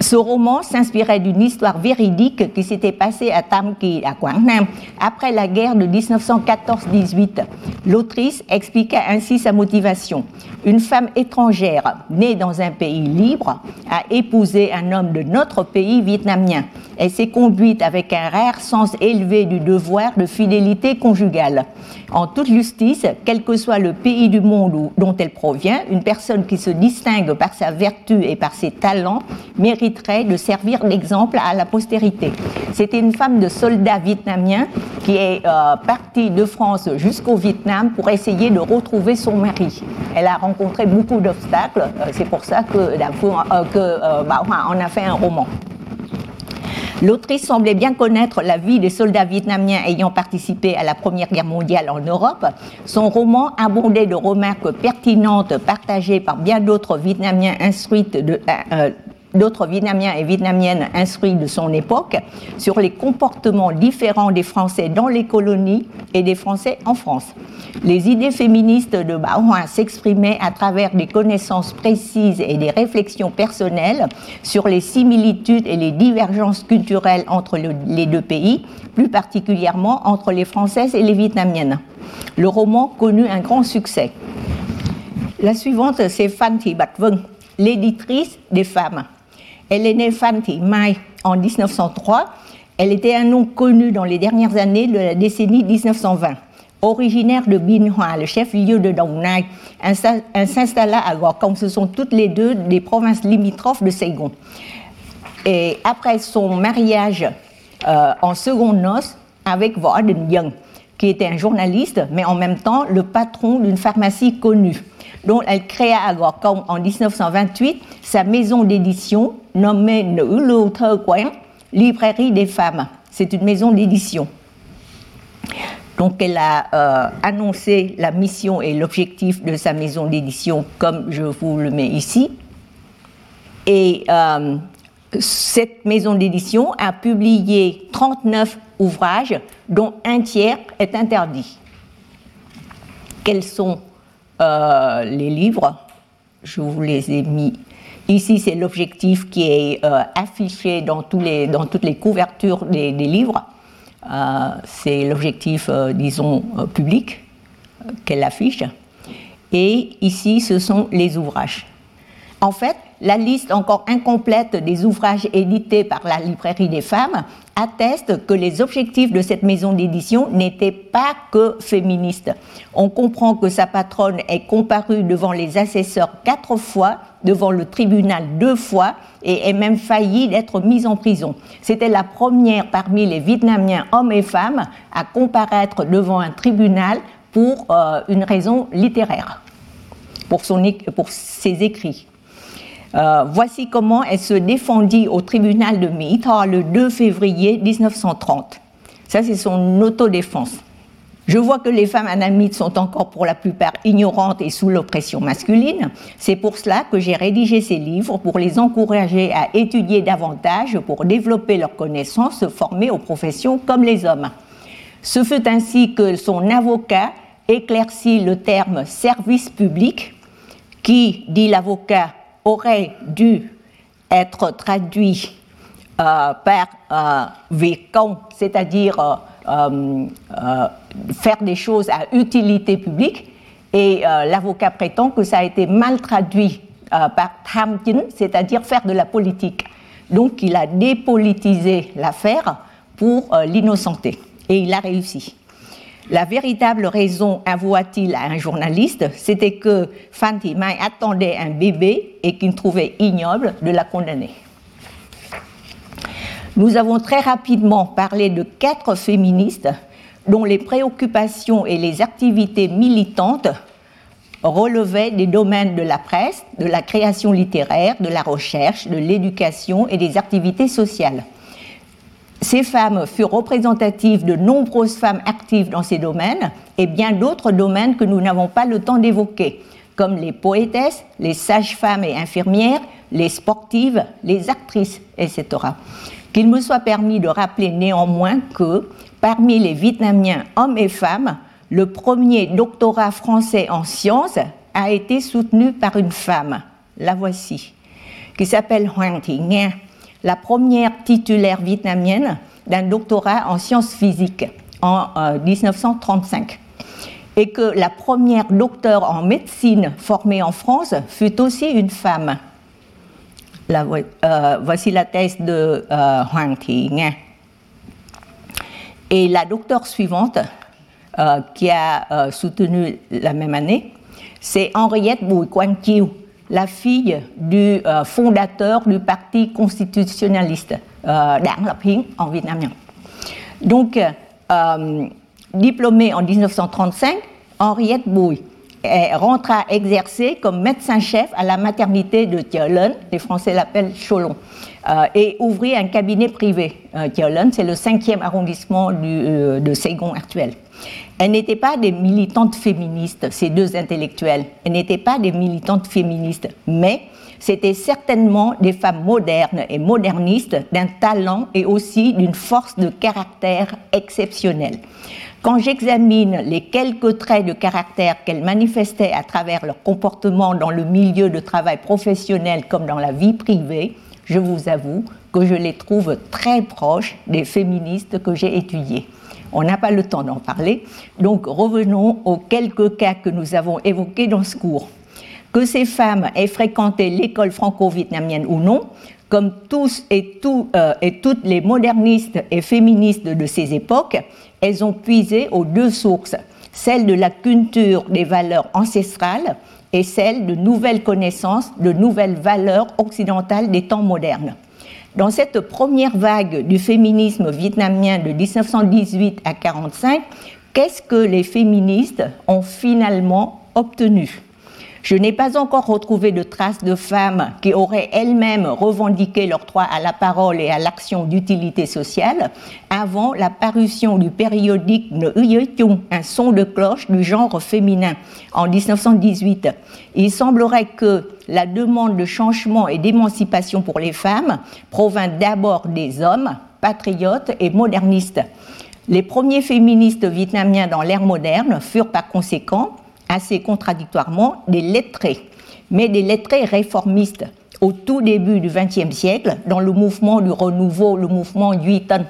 Ce roman s'inspirait d'une histoire véridique qui s'était passée à Tam Kỳ, à Quảng Nam, après la guerre de 1914-18. L'autrice expliqua ainsi sa motivation. Une femme étrangère, née dans un pays libre, a épousé un homme de notre pays vietnamien. Elle s'est conduite avec un rare sens élevé du devoir de fidélité conjugale. En toute justice, quel que soit le pays du monde dont elle provient, une personne qui se distingue par sa vertu et par ses talents mériterait de servir d'exemple à la postérité. C'était une femme de soldat vietnamien qui est euh, partie de France jusqu'au Vietnam pour essayer de retrouver son mari. Elle a rencontré beaucoup d'obstacles, euh, c'est pour ça que, euh, que bah, on a fait un roman. L'autrice semblait bien connaître la vie des soldats vietnamiens ayant participé à la Première Guerre mondiale en Europe. Son roman abondait de remarques pertinentes partagées par bien d'autres Vietnamiens instruites de, euh, d'autres Vietnamiens et Vietnamiennes instruits de son époque sur les comportements différents des Français dans les colonies et des Français en France. Les idées féministes de Bao s'exprimaient à travers des connaissances précises et des réflexions personnelles sur les similitudes et les divergences culturelles entre les deux pays, plus particulièrement entre les Françaises et les Vietnamiennes. Le roman connut un grand succès. La suivante, c'est Phan Bat Vung, l'éditrice des femmes. Elle est née Phan Thi Mai en 1903. Elle était un nom connu dans les dernières années de la décennie 1920. Originaire de Bin Hoa, le chef-lieu de Dong Nai, elle s'installa à Kong. Ce sont toutes les deux des provinces limitrophes de Saigon. Et après son mariage euh, en seconde noces avec Vo Đình Young, qui était un journaliste, mais en même temps le patron d'une pharmacie connue dont elle créa à en 1928 sa maison d'édition nommée Librairie des femmes. C'est une maison d'édition. Donc elle a euh, annoncé la mission et l'objectif de sa maison d'édition comme je vous le mets ici. Et euh, cette maison d'édition a publié 39 ouvrages dont un tiers est interdit. Quels sont euh, les livres? Je vous les ai mis Ici, c'est l'objectif qui est affiché dans, toutes les couvertures des livres. Euh, c'est l'objectif, euh, disons, euh, public qu'elle affiche. Et ici, ce sont les ouvrages. En fait, la liste encore incomplète des ouvrages édités par la librairie des femmes atteste que les objectifs de cette maison d'édition n'étaient pas que féministes. On comprend que sa patronne est comparue devant les assesseurs quatre fois, devant le tribunal deux fois, et est même failli d'être mise en prison. C'était la première parmi les Vietnamiens, hommes et femmes, à comparaître devant un tribunal pour euh, une raison littéraire, pour, ses écrits. Euh, voici comment elle se défendit au tribunal de Mỹ le 2 février 1930. Ça, c'est son autodéfense. Je vois que les femmes anamites sont encore pour la plupart ignorantes et sous l'oppression masculine. C'est pour cela que j'ai rédigé ces livres pour les encourager à étudier davantage, pour développer leurs connaissances, se former aux professions comme les hommes. Ce fut ainsi que son avocat éclaircit le terme service public, qui, dit l'avocat, aurait dû être traduit euh, par euh, c'est-à-dire euh, faire des choses à utilité publique. Et l'avocat prétend que ça a été mal traduit par Tamkin, c'est-à-dire faire de la politique. Donc il a dépolitisé l'affaire pour l'innocenter. Et il a réussi. La véritable raison, avoua-t-il à un journaliste, c'était que Fatima attendait un bébé et qu'il trouvait ignoble de la condamner. Nous avons très rapidement parlé de quatre féministes dont les préoccupations et les activités militantes relevaient des domaines de la presse, de la création littéraire, de la recherche, de l'éducation et des activités sociales. Ces femmes furent représentatives de nombreuses femmes actives dans ces domaines et bien d'autres domaines que nous n'avons pas le temps d'évoquer, comme les poétesses, les sages-femmes et infirmières, les sportives, les actrices, etc. Qu'il me soit permis de rappeler néanmoins que parmi les Vietnamiens hommes et femmes, le premier doctorat français en sciences a été soutenu par une femme, la voici, qui s'appelle Hoàng Thị Nghe la première titulaire vietnamienne d'un doctorat en sciences physiques en 1935 euh, et que la première docteure en médecine formée en France fut aussi une femme. Euh, voici la thèse de euh, Hoàng. Et la docteure suivante, qui a soutenu la même année, c'est Henriette Bùi Quang Chiu, la fille du euh, fondateur du Parti constitutionnaliste, euh, Đảng Lập Hiến en vietnamien. Donc, euh, diplômée en 1935, Henriette Bouille rentra exercer comme médecin-chef à la maternité de Thielen, les Français l'appellent Cholon, et ouvrit un cabinet privé. Thielen, c'est le cinquième arrondissement de Saigon actuel. Elles n'étaient pas des militantes féministes, ces deux intellectuelles. Elles n'étaient pas des militantes féministes, mais c'était certainement des femmes modernes et modernistes d'un talent et aussi d'une force de caractère exceptionnelle. Quand j'examine les quelques traits de caractère qu'elles manifestaient à travers leur comportement dans le milieu de travail professionnel comme dans la vie privée, je vous avoue que je les trouve très proches des féministes que j'ai étudiées. On n'a pas le temps d'en parler, donc revenons aux quelques cas que nous avons évoqués dans ce cours. Que ces femmes aient fréquenté l'école franco-vietnamienne ou non, comme tous et, euh, et toutes les modernistes et féministes de ces époques, elles ont puisé aux deux sources, celle de la culture des valeurs ancestrales et celle de nouvelles connaissances, de nouvelles valeurs occidentales des temps modernes. Dans cette première vague du féminisme vietnamien de 1918 à 1945, qu'est-ce que les féministes ont finalement obtenu? Je n'ai pas encore retrouvé de traces de femmes qui auraient elles-mêmes revendiqué leur droit à la parole et à l'action d'utilité sociale avant la parution du périodique Chung, un son de cloche du genre féminin, en 1918. Il semblerait que la demande de changement et d'émancipation pour les femmes provint d'abord des hommes, patriotes et modernistes. Les premiers féministes vietnamiens dans l'ère moderne furent par conséquent assez contradictoirement des lettrés, mais des lettrés réformistes. Au tout début du XXe siècle dans le mouvement du renouveau, le mouvement Yuitan.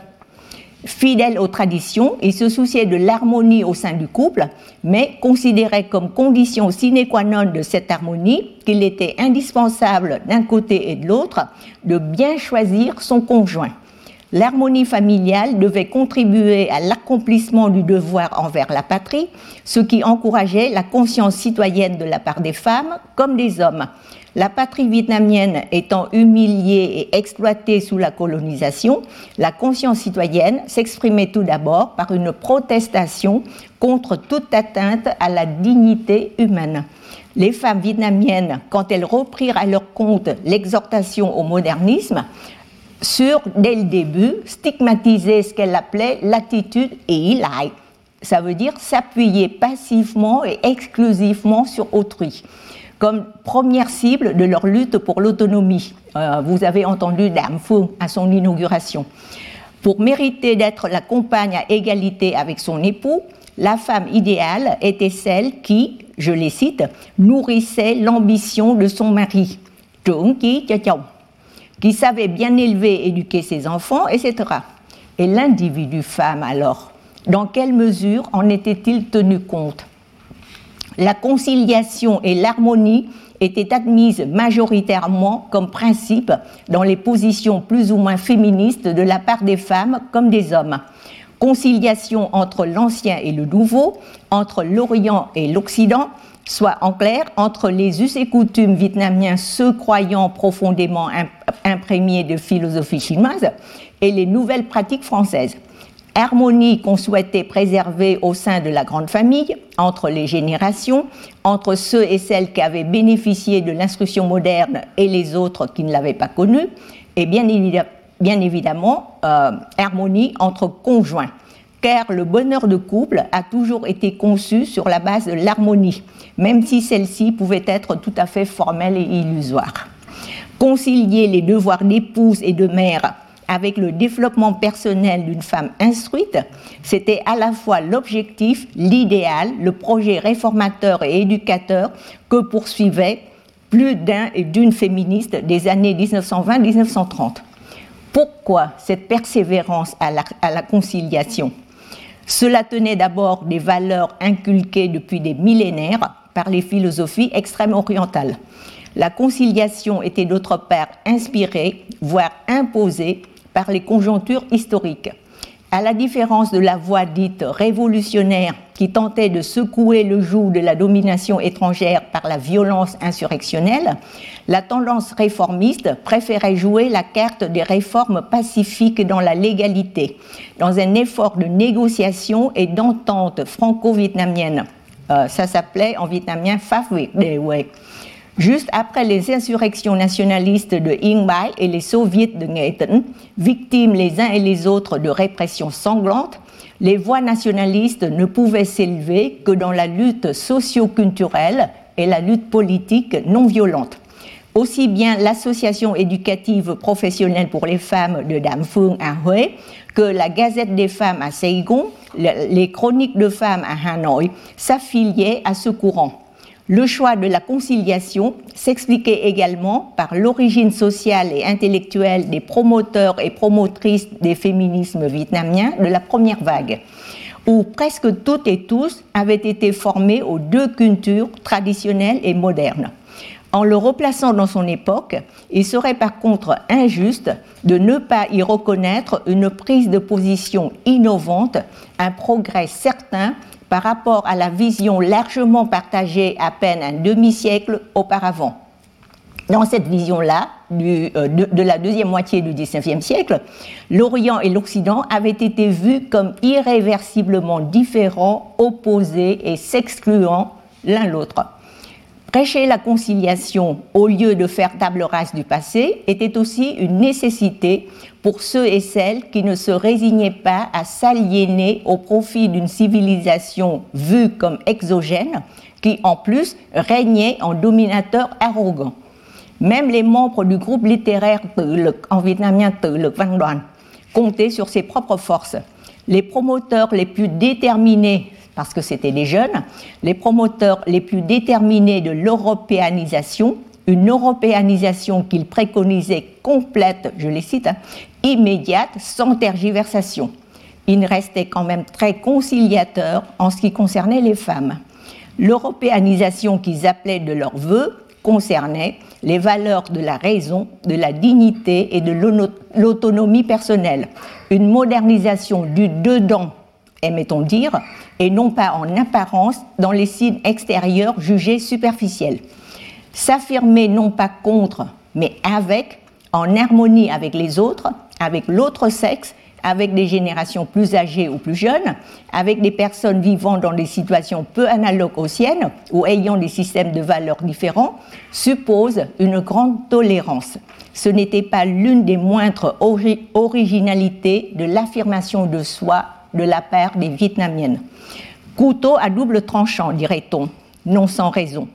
Fidèles aux traditions, ils se souciaient de l'harmonie au sein du couple, mais considéraient comme condition sine qua non de cette harmonie qu'il était indispensable d'un côté et de l'autre de bien choisir son conjoint l'harmonie familiale devait contribuer à l'accomplissement du devoir envers la patrie, ce qui encourageait la conscience citoyenne de la part des femmes comme des hommes. La patrie vietnamienne étant humiliée et exploitée sous la colonisation, la conscience citoyenne s'exprimait tout d'abord par une protestation contre toute atteinte à la dignité humaine. Les femmes vietnamiennes, quand elles reprirent à leur compte l'exhortation au modernisme, sur, dès le début, stigmatiser ce qu'elle appelait l'attitude et ilai. Ça veut dire s'appuyer passivement et exclusivement sur autrui, comme première cible de leur lutte pour l'autonomie. Euh, vous avez entendu Dame à son inauguration. Pour mériter d'être la compagne à égalité avec son époux, la femme idéale était celle qui, je les cite, nourrissait l'ambition de son mari qui savait bien élever, éduquer ses enfants, etc. Et l'individu femme, alors, Dans quelle mesure en était-il tenu compte? La conciliation et l'harmonie étaient admises majoritairement comme principe dans les positions plus ou moins féministes de la part des femmes comme des hommes. Conciliation entre l'ancien et le nouveau, entre l'Orient et l'Occident, soit en clair entre les us et coutumes vietnamiens, ceux croyant profondément imprégnés de philosophie chinoise, et les nouvelles pratiques françaises. Harmonie qu'on souhaitait préserver au sein de la grande famille, entre les générations, entre ceux et celles qui avaient bénéficié de l'instruction moderne et les autres qui ne l'avaient pas connue, et bien, évidemment, euh, harmonie entre conjoints car le bonheur de couple a toujours été conçu sur la base de l'harmonie, même si celle-ci pouvait être tout à fait formelle et illusoire. Concilier les devoirs d'épouse et de mère avec le développement personnel d'une femme instruite, c'était à la fois l'objectif, l'idéal, le projet réformateur et éducateur que poursuivaient plus d'un et d'une féministe des années 1920-1930. Pourquoi cette persévérance à la, à la conciliation? Cela tenait d'abord des valeurs inculquées depuis des millénaires par les philosophies extrêmes orientales. La conciliation était d'autre part inspirée, voire imposée par les conjonctures historiques. À la différence de la voie dite révolutionnaire qui tentait de secouer le joug de la domination étrangère par la violence insurrectionnelle, la tendance réformiste préférait jouer la carte des réformes pacifiques dans la légalité, dans un effort de négociation et d'entente franco-vietnamienne. Euh, ça s'appelait en vietnamien Pháp Việt Juste après les insurrections nationalistes de Bai et les soviets de Nghệ victimes les uns et les autres de répressions sanglantes, les voix nationalistes ne pouvaient s'élever que dans la lutte socio-culturelle et la lutte politique non violente. Aussi bien l'association éducative professionnelle pour les femmes de Dam Phương à Huế que la Gazette des femmes à Saigon, les chroniques de femmes à Hanoï s'affiliaient à ce courant. Le choix de la conciliation s'expliquait également par l'origine sociale et intellectuelle des promoteurs et promotrices des féminismes vietnamiens de la première vague, où presque toutes et tous avaient été formés aux deux cultures traditionnelles et modernes. En le replaçant dans son époque, il serait par contre injuste de ne pas y reconnaître une prise de position innovante, un progrès certain par rapport à la vision largement partagée à peine un demi-siècle auparavant. Dans cette vision-là, euh, de, la deuxième moitié du XIXe siècle, l'Orient et l'Occident avaient été vus comme irréversiblement différents, opposés et s'excluant l'un l'autre. Prêcher la conciliation au lieu de faire table rase du passé était aussi une nécessité pour ceux et celles qui ne se résignaient pas à s'aliéner au profit d'une civilisation vue comme exogène, qui en plus régnait en dominateur arrogant. Même les membres du groupe littéraire en vietnamien le Van comptaient sur ses propres forces. Les promoteurs les plus déterminés parce que c'était les jeunes, les promoteurs les plus déterminés de l'européanisation, une européanisation qu'ils préconisaient complète, je les cite, hein, immédiate, sans tergiversation. Ils restaient quand même très conciliateurs en ce qui concernait les femmes. L'européanisation qu'ils appelaient de leur vœu concernait les valeurs de la raison, de la dignité et de l'autonomie personnelle. Une modernisation du dedans aimait-on dire, et non pas en apparence dans les signes extérieurs jugés superficiels. S'affirmer non pas contre, mais avec, en harmonie avec les autres, avec l'autre sexe, avec des générations plus âgées ou plus jeunes, avec des personnes vivant dans des situations peu analogues aux siennes ou ayant des systèmes de valeurs différents, suppose une grande tolérance. Ce n'était pas l'une des moindres originalités de l'affirmation de soi de la part des Vietnamiennes. Couteau à double tranchant, dirait-on, non sans raison.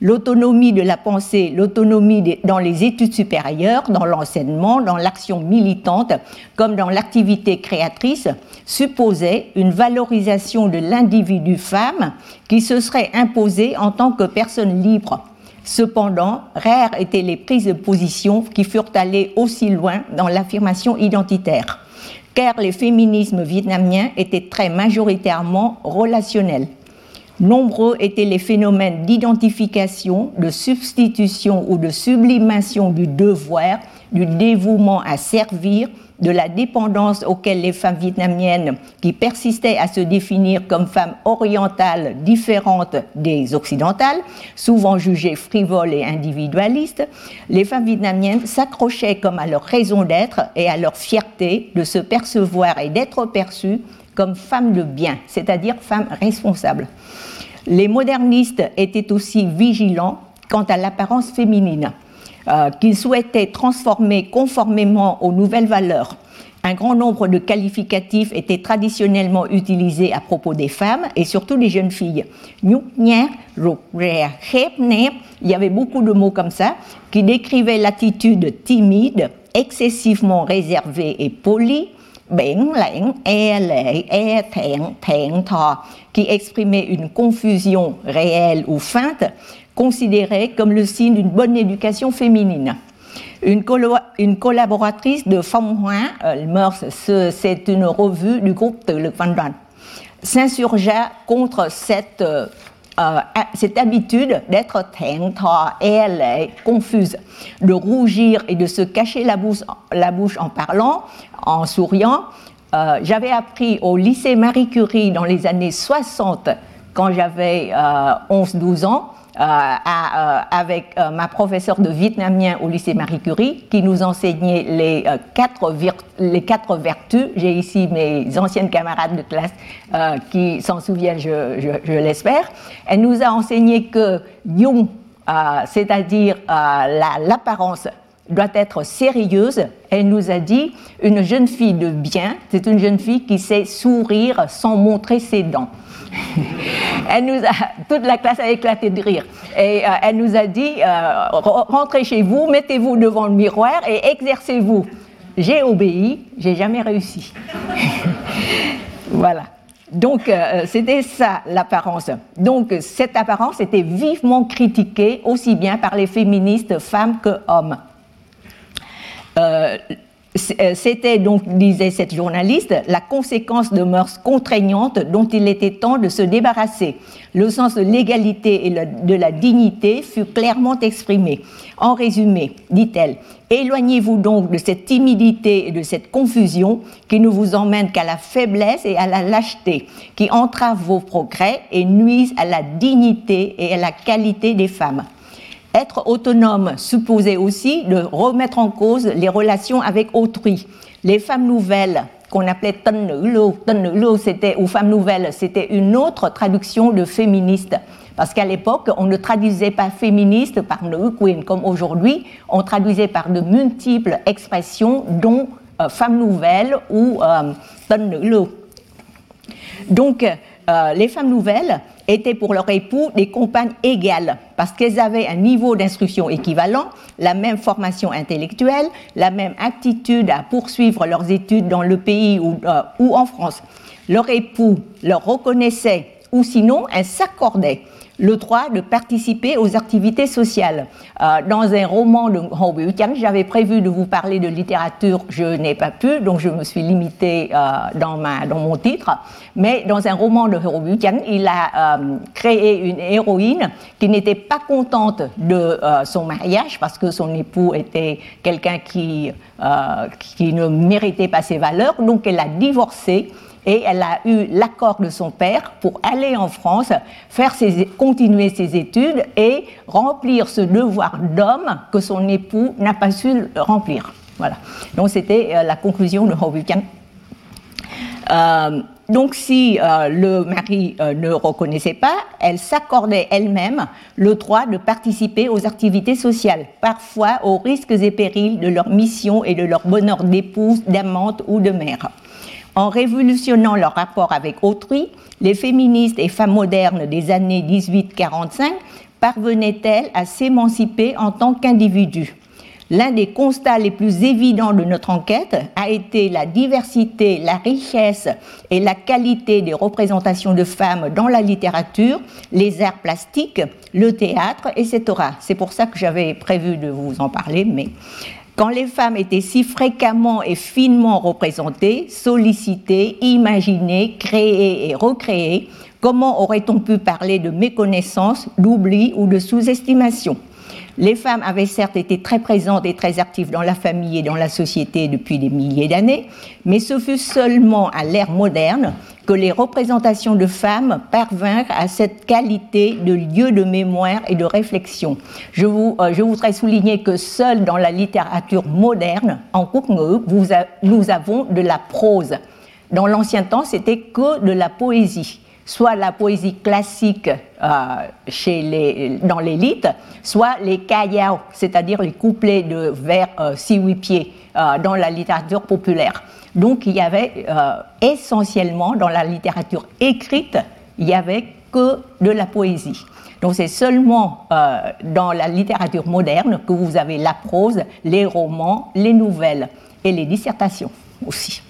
L'autonomie de la pensée, l'autonomie dans les études supérieures, dans l'enseignement, dans l'action militante, comme dans l'activité créatrice, supposait une valorisation de l'individu femme qui se serait imposée en tant que personne libre. Cependant, rares étaient les prises de position qui furent allées aussi loin dans l'affirmation identitaire car les féminismes vietnamiens étaient très majoritairement relationnels. Nombreux étaient les phénomènes d'identification, de substitution ou de sublimation du devoir, du dévouement à servir, de la dépendance auquel les femmes vietnamiennes, qui persistaient à se définir comme femmes orientales différentes des occidentales, souvent jugées frivoles et individualistes, les femmes vietnamiennes s'accrochaient comme à leur raison d'être et à leur fierté de se percevoir et d'être perçues comme femmes de bien, c'est-à-dire femmes responsables. Les modernistes étaient aussi vigilants quant à l'apparence féminine, euh, qu'ils souhaitaient transformer conformément aux nouvelles valeurs. Un grand nombre de qualificatifs étaient traditionnellement utilisés à propos des femmes et surtout des jeunes filles. Il y avait beaucoup de mots comme ça qui décrivaient l'attitude timide, excessivement réservée et polie, qui exprimait une confusion réelle ou feinte, considérée comme le signe d'une bonne éducation féminine. Une, collaboratrice de Phong Hoa, euh, c'est une revue du groupe de Le Van s'insurgea contre cette, euh, euh, cette habitude d'être elle confuse, de rougir et de se cacher la bouche, la bouche en parlant, en souriant. J'avais appris au lycée Marie Curie dans les années 60, quand j'avais 11-12 ans, euh, euh, avec euh, ma professeure de vietnamien au lycée Marie Curie qui nous enseignait les, quatre, vertus. J'ai ici mes anciennes camarades de classe qui s'en souviennent, je, je, l'espère. Elle nous a enseigné que Jung, c'est-à-dire l'apparence, doit être sérieuse. Elle nous a dit une jeune fille de bien, c'est une jeune fille qui sait sourire sans montrer ses dents. Elle nous a, toute la classe a éclaté de rire. Et euh, elle nous a dit, euh, rentrez chez vous, mettez-vous devant le miroir et exercez-vous. J'ai obéi, j'ai jamais réussi. [laughs] voilà. Donc euh, c'était ça l'apparence. Donc cette apparence était vivement critiquée aussi bien par les féministes femmes que hommes. Euh, c'était donc, disait cette journaliste, la conséquence de mœurs contraignantes dont il était temps de se débarrasser. Le sens de l'égalité et de la dignité fut clairement exprimé. En résumé, dit-elle, éloignez-vous donc de cette timidité et de cette confusion qui ne vous emmènent qu'à la faiblesse et à la lâcheté, qui entravent vos progrès et nuisent à la dignité et à la qualité des femmes. Être autonome supposait aussi de remettre en cause les relations avec autrui. Les femmes nouvelles, qu'on appelait tân nữ c'était ou femmes nouvelles, c'était une autre traduction de féministe. Parce qu'à l'époque, on ne traduisait pas féministe par queen comme aujourd'hui, on traduisait par de multiples expressions, dont euh, femme nouvelle ou euh, Donc, euh, les femmes nouvelles étaient pour leur époux des compagnes égales, parce qu'elles avaient un niveau d'instruction équivalent, la même formation intellectuelle, la même aptitude à poursuivre leurs études dans le pays ou, euh, ou en France. Leur époux leur reconnaissait, ou sinon, elles s'accordaient le droit de participer aux activités sociales. Euh, dans un roman de Ho Biu-Chan, j'avais prévu de vous parler de littérature, je n'ai pas pu, donc je me suis limitée euh, dans, mon titre. Mais dans un roman de Ho Biu-Chan, il a euh, créé une héroïne qui n'était pas contente de son mariage parce que son époux était quelqu'un qui ne méritait pas ses valeurs, donc elle a divorcé et elle a eu l'accord de son père pour aller en France, faire ses, continuer ses études et remplir ce devoir d'homme que son époux n'a pas su remplir. Voilà. Donc c'était euh, la conclusion de Hovikan. Euh, donc si euh, le mari ne reconnaissait pas, elle s'accordait elle-même le droit de participer aux activités sociales, parfois aux risques et périls de leur mission et de leur bonheur d'épouse, d'amante ou de mère. En révolutionnant leur rapport avec autrui, les féministes et femmes modernes des années 1845 parvenaient-elles à s'émanciper en tant qu'individus? L'un des constats les plus évidents de notre enquête a été la diversité, la richesse et la qualité des représentations de femmes dans la littérature, les arts plastiques, le théâtre, etc. C'est pour ça que j'avais prévu de vous en parler, mais Quand les femmes étaient si fréquemment et finement représentées, sollicitées, imaginées, créées et recréées, comment aurait-on pu parler de méconnaissance, d'oubli ou de sous-estimation? Les femmes avaient certes été très présentes et très actives dans la famille et dans la société depuis des milliers d'années, mais ce fut seulement à l'ère moderne que les représentations de femmes parvinrent à cette qualité de lieu de mémoire et de réflexion. Je, vous, euh, je voudrais souligner que seul dans la littérature moderne, en Kuknge, nous avons de la prose. Dans l'ancien temps, c'était que de la poésie soit la poésie classique euh, chez les, dans l'élite, soit les kayao, c'est-à-dire les couplets de vers 6-8 euh, pieds euh, dans la littérature populaire. Donc il y avait essentiellement dans la littérature écrite, il n'y avait que de la poésie. Donc c'est seulement dans la littérature moderne que vous avez la prose, les romans, les nouvelles et les dissertations aussi.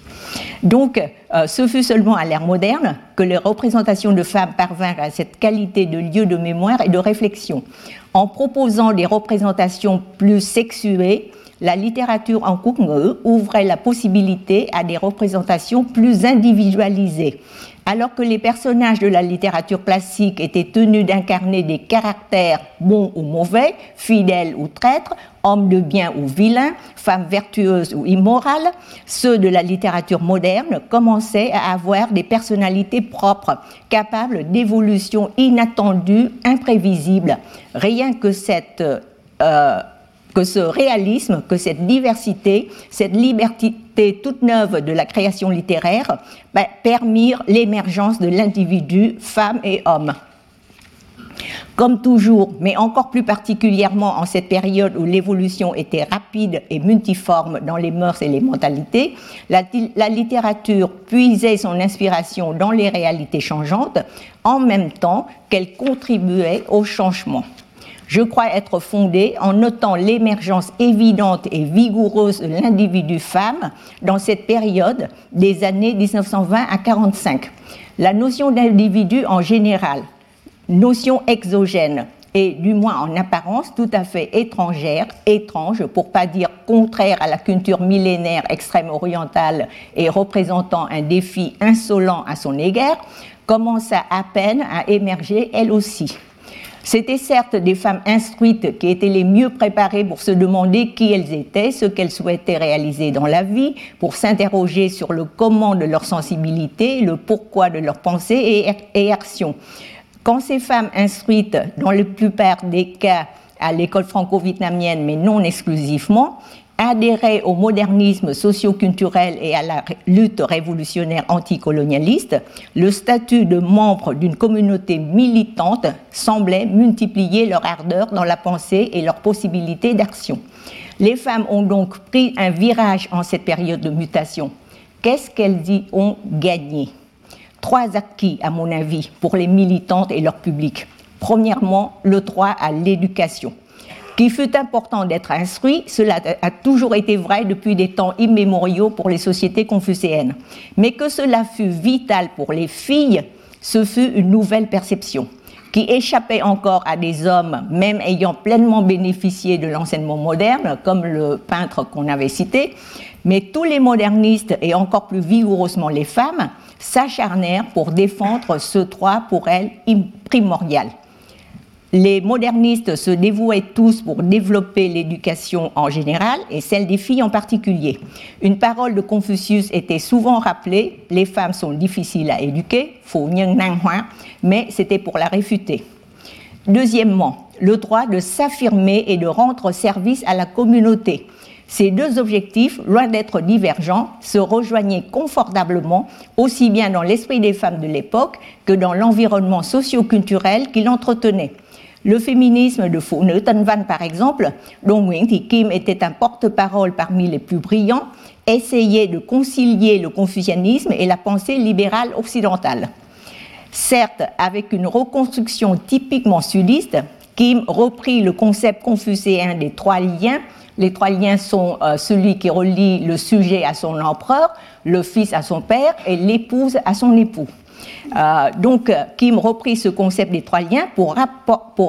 Donc, euh, ce fut seulement à l'ère moderne que les représentations de femmes parvinrent à cette qualité de lieu de mémoire et de réflexion. En proposant des représentations plus sexuées, la littérature en Kuknge ouvrait la possibilité à des représentations plus individualisées. Alors que les personnages de la littérature classique étaient tenus d'incarner des caractères bons ou mauvais, fidèles ou traîtres, hommes de bien ou vilains, femmes vertueuses ou immorales, ceux de la littérature moderne commençaient à avoir des personnalités propres, capables d'évolutions inattendues, imprévisibles. Rien que cette euh, que ce réalisme, que cette diversité, cette liberté toute neuve de la création littéraire ben, permirent l'émergence de l'individu, femme et homme. Comme toujours, mais encore plus particulièrement en cette période où l'évolution était rapide et multiforme dans les mœurs et les mentalités, la, la, littérature puisait son inspiration dans les réalités changeantes en même temps qu'elle contribuait au changement je crois être fondée en notant l'émergence évidente et vigoureuse de l'individu femme dans cette période des années 1920 à 45. La notion d'individu en général, notion exogène, et du moins en apparence tout à fait étrangère, étrange, pour pas dire contraire à la culture millénaire extrême orientale et représentant un défi insolent à son égard, commença à peine à émerger elle aussi. C'étaient certes des femmes instruites qui étaient les mieux préparées pour se demander qui elles étaient, ce qu'elles souhaitaient réaliser dans la vie, pour s'interroger sur le comment de leur sensibilité, le pourquoi de leurs pensées et, actions. Quand ces femmes instruites, dans la plupart des cas à l'école franco-vietnamienne, mais non exclusivement, adhérer au modernisme socio-culturel et à la lutte révolutionnaire anticolonialiste, le statut de membre d'une communauté militante semblait multiplier leur ardeur dans la pensée et leur possibilité d'action. Les femmes ont donc pris un virage en cette période de mutation. Qu'est-ce qu'elles y ont gagné? Trois acquis, à mon avis, pour les militantes et leur public. Premièrement, le droit à l'éducation qu'il fut important d'être instruit, cela a toujours été vrai depuis des temps immémoriaux pour les sociétés confucéennes. Mais que cela fut vital pour les filles, ce fut une nouvelle perception qui échappait encore à des hommes, même ayant pleinement bénéficié de l'enseignement moderne, comme le peintre qu'on avait cité, mais tous les modernistes, et encore plus vigoureusement les femmes, s'acharnèrent pour défendre ce droit pour elles primordial. Les modernistes se dévouaient tous pour développer l'éducation en général et celle des filles en particulier. Une parole de Confucius était souvent rappelée les femmes sont difficiles à éduquer, mais c'était pour la réfuter. Deuxièmement, le droit de s'affirmer et de rendre service à la communauté. Ces deux objectifs, loin d'être divergents, se rejoignaient confortablement aussi bien dans l'esprit des femmes de l'époque que dans l'environnement socio-culturel qui l'entretenait. Le féminisme de Tân Văn, par exemple, dont Nguyễn Thị Kim était un porte-parole parmi les plus brillants, essayait de concilier le confucianisme et la pensée libérale occidentale. Certes, avec une reconstruction typiquement sudiste, Kim reprit le concept confucéen des trois liens. Les trois liens sont euh, celui qui relie le sujet à son empereur, le fils à son père et l'épouse à son époux. Euh, donc, Kim reprit ce concept des trois liens pour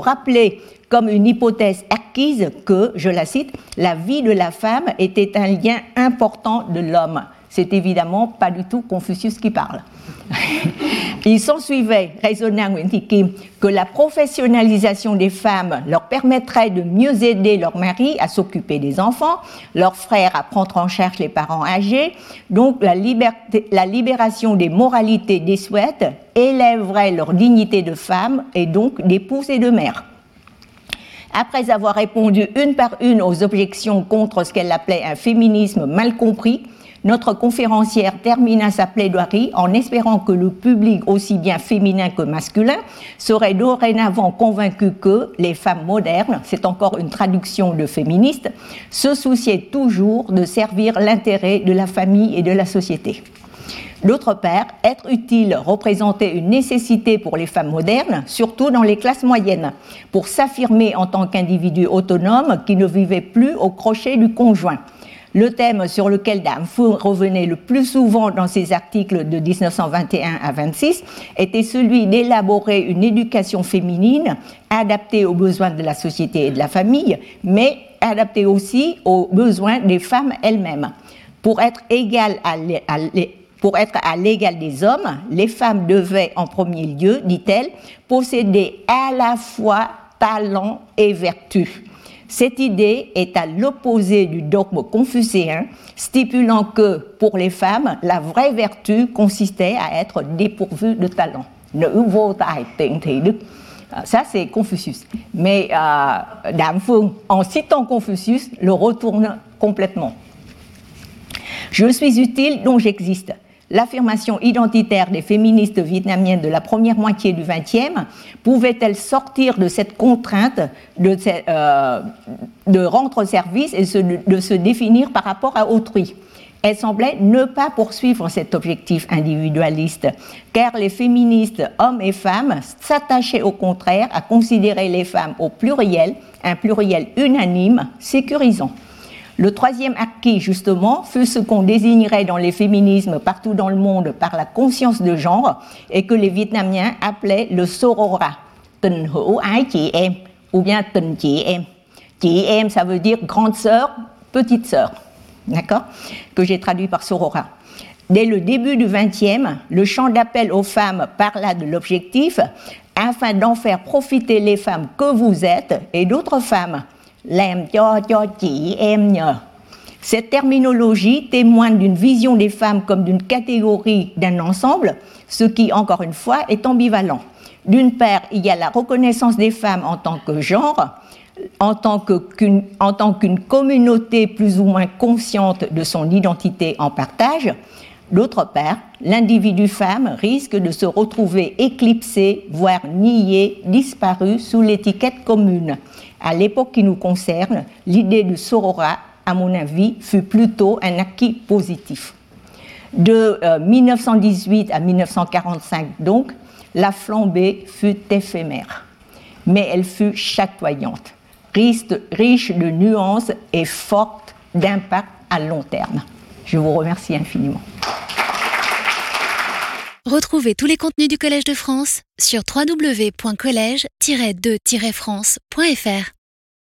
rappeler comme une hypothèse acquise que, je la cite, la vie de la femme était un lien important de l'homme. C'est évidemment pas du tout Confucius qui parle. [laughs] Il s'ensuivait, raisonnait Nguyen que la professionnalisation des femmes leur permettrait de mieux aider leur mari à s'occuper des enfants, leurs frères à prendre en charge les parents âgés. Donc la, la libération des moralités des souhaites élèverait leur dignité de femme et donc d'épouse et de mère. Après avoir répondu une par une aux objections contre ce qu'elle appelait un féminisme mal compris, notre conférencière termina sa plaidoirie en espérant que le public, aussi bien féminin que masculin, serait dorénavant convaincu que les femmes modernes, c'est encore une traduction de féministe, se souciaient toujours de servir l'intérêt de la famille et de la société. D'autre part, être utile représentait une nécessité pour les femmes modernes, surtout dans les classes moyennes, pour s'affirmer en tant qu'individus autonomes qui ne vivaient plus au crochet du conjoint. Le thème sur lequel Dame Fu revenait le plus souvent dans ses articles de 1921 à 26 était celui d'élaborer une éducation féminine adaptée aux besoins de la société et de la famille, mais adaptée aussi aux besoins des femmes elles-mêmes. Pour être à pour être à l'égal des hommes, les femmes devaient en premier lieu, dit-elle, posséder à la fois talent et vertu. Cette idée est à l'opposé du dogme confucéen, stipulant que pour les femmes, la vraie vertu consistait à être dépourvue de talent. Ça, c'est Confucius. Mais euh, Dame en citant Confucius, le retourne complètement. Je suis utile, donc j'existe l'affirmation identitaire des féministes vietnamiennes de la première moitié du XXe pouvait-elle sortir de cette contrainte de, euh, rendre service et de se définir par rapport à autrui? Elle semblait ne pas poursuivre cet objectif individualiste, car les féministes, hommes et femmes, s'attachaient au contraire à considérer les femmes au pluriel, un pluriel unanime, sécurisant. Le troisième acquis, justement, fut ce qu'on désignerait dans les féminismes partout dans le monde par la conscience de genre et que les Vietnamiens appelaient le sorora, tình hữu ái chị em, ou bien tình chị em. Chị em, ça veut dire grande sœur, petite sœur, d'accord? Que j'ai traduit par sorora. Dès le début du XXe, le chant d'appel aux femmes parla de l'objectif afin d'en faire profiter les femmes que vous êtes et d'autres femmes cette terminologie témoigne d'une vision des femmes comme d'une catégorie, d'un ensemble, ce qui, encore une fois, est ambivalent. D'une part, il y a la reconnaissance des femmes en tant que genre, en tant qu'une communauté plus ou moins consciente de son identité en partage. D'autre part, l'individu femme risque de se retrouver éclipsé, voire nié, disparu sous l'étiquette commune. À l'époque qui nous concerne, l'idée du sorora, à mon avis, fut plutôt un acquis positif. De 1918 euh, à 1945, donc, la flambée fut éphémère, mais elle fut chatoyante, riche de nuances et forte d'impact à long terme. Je vous remercie infiniment. Retrouvez tous les contenus du Collège de France sur www.colège-2-france.fr.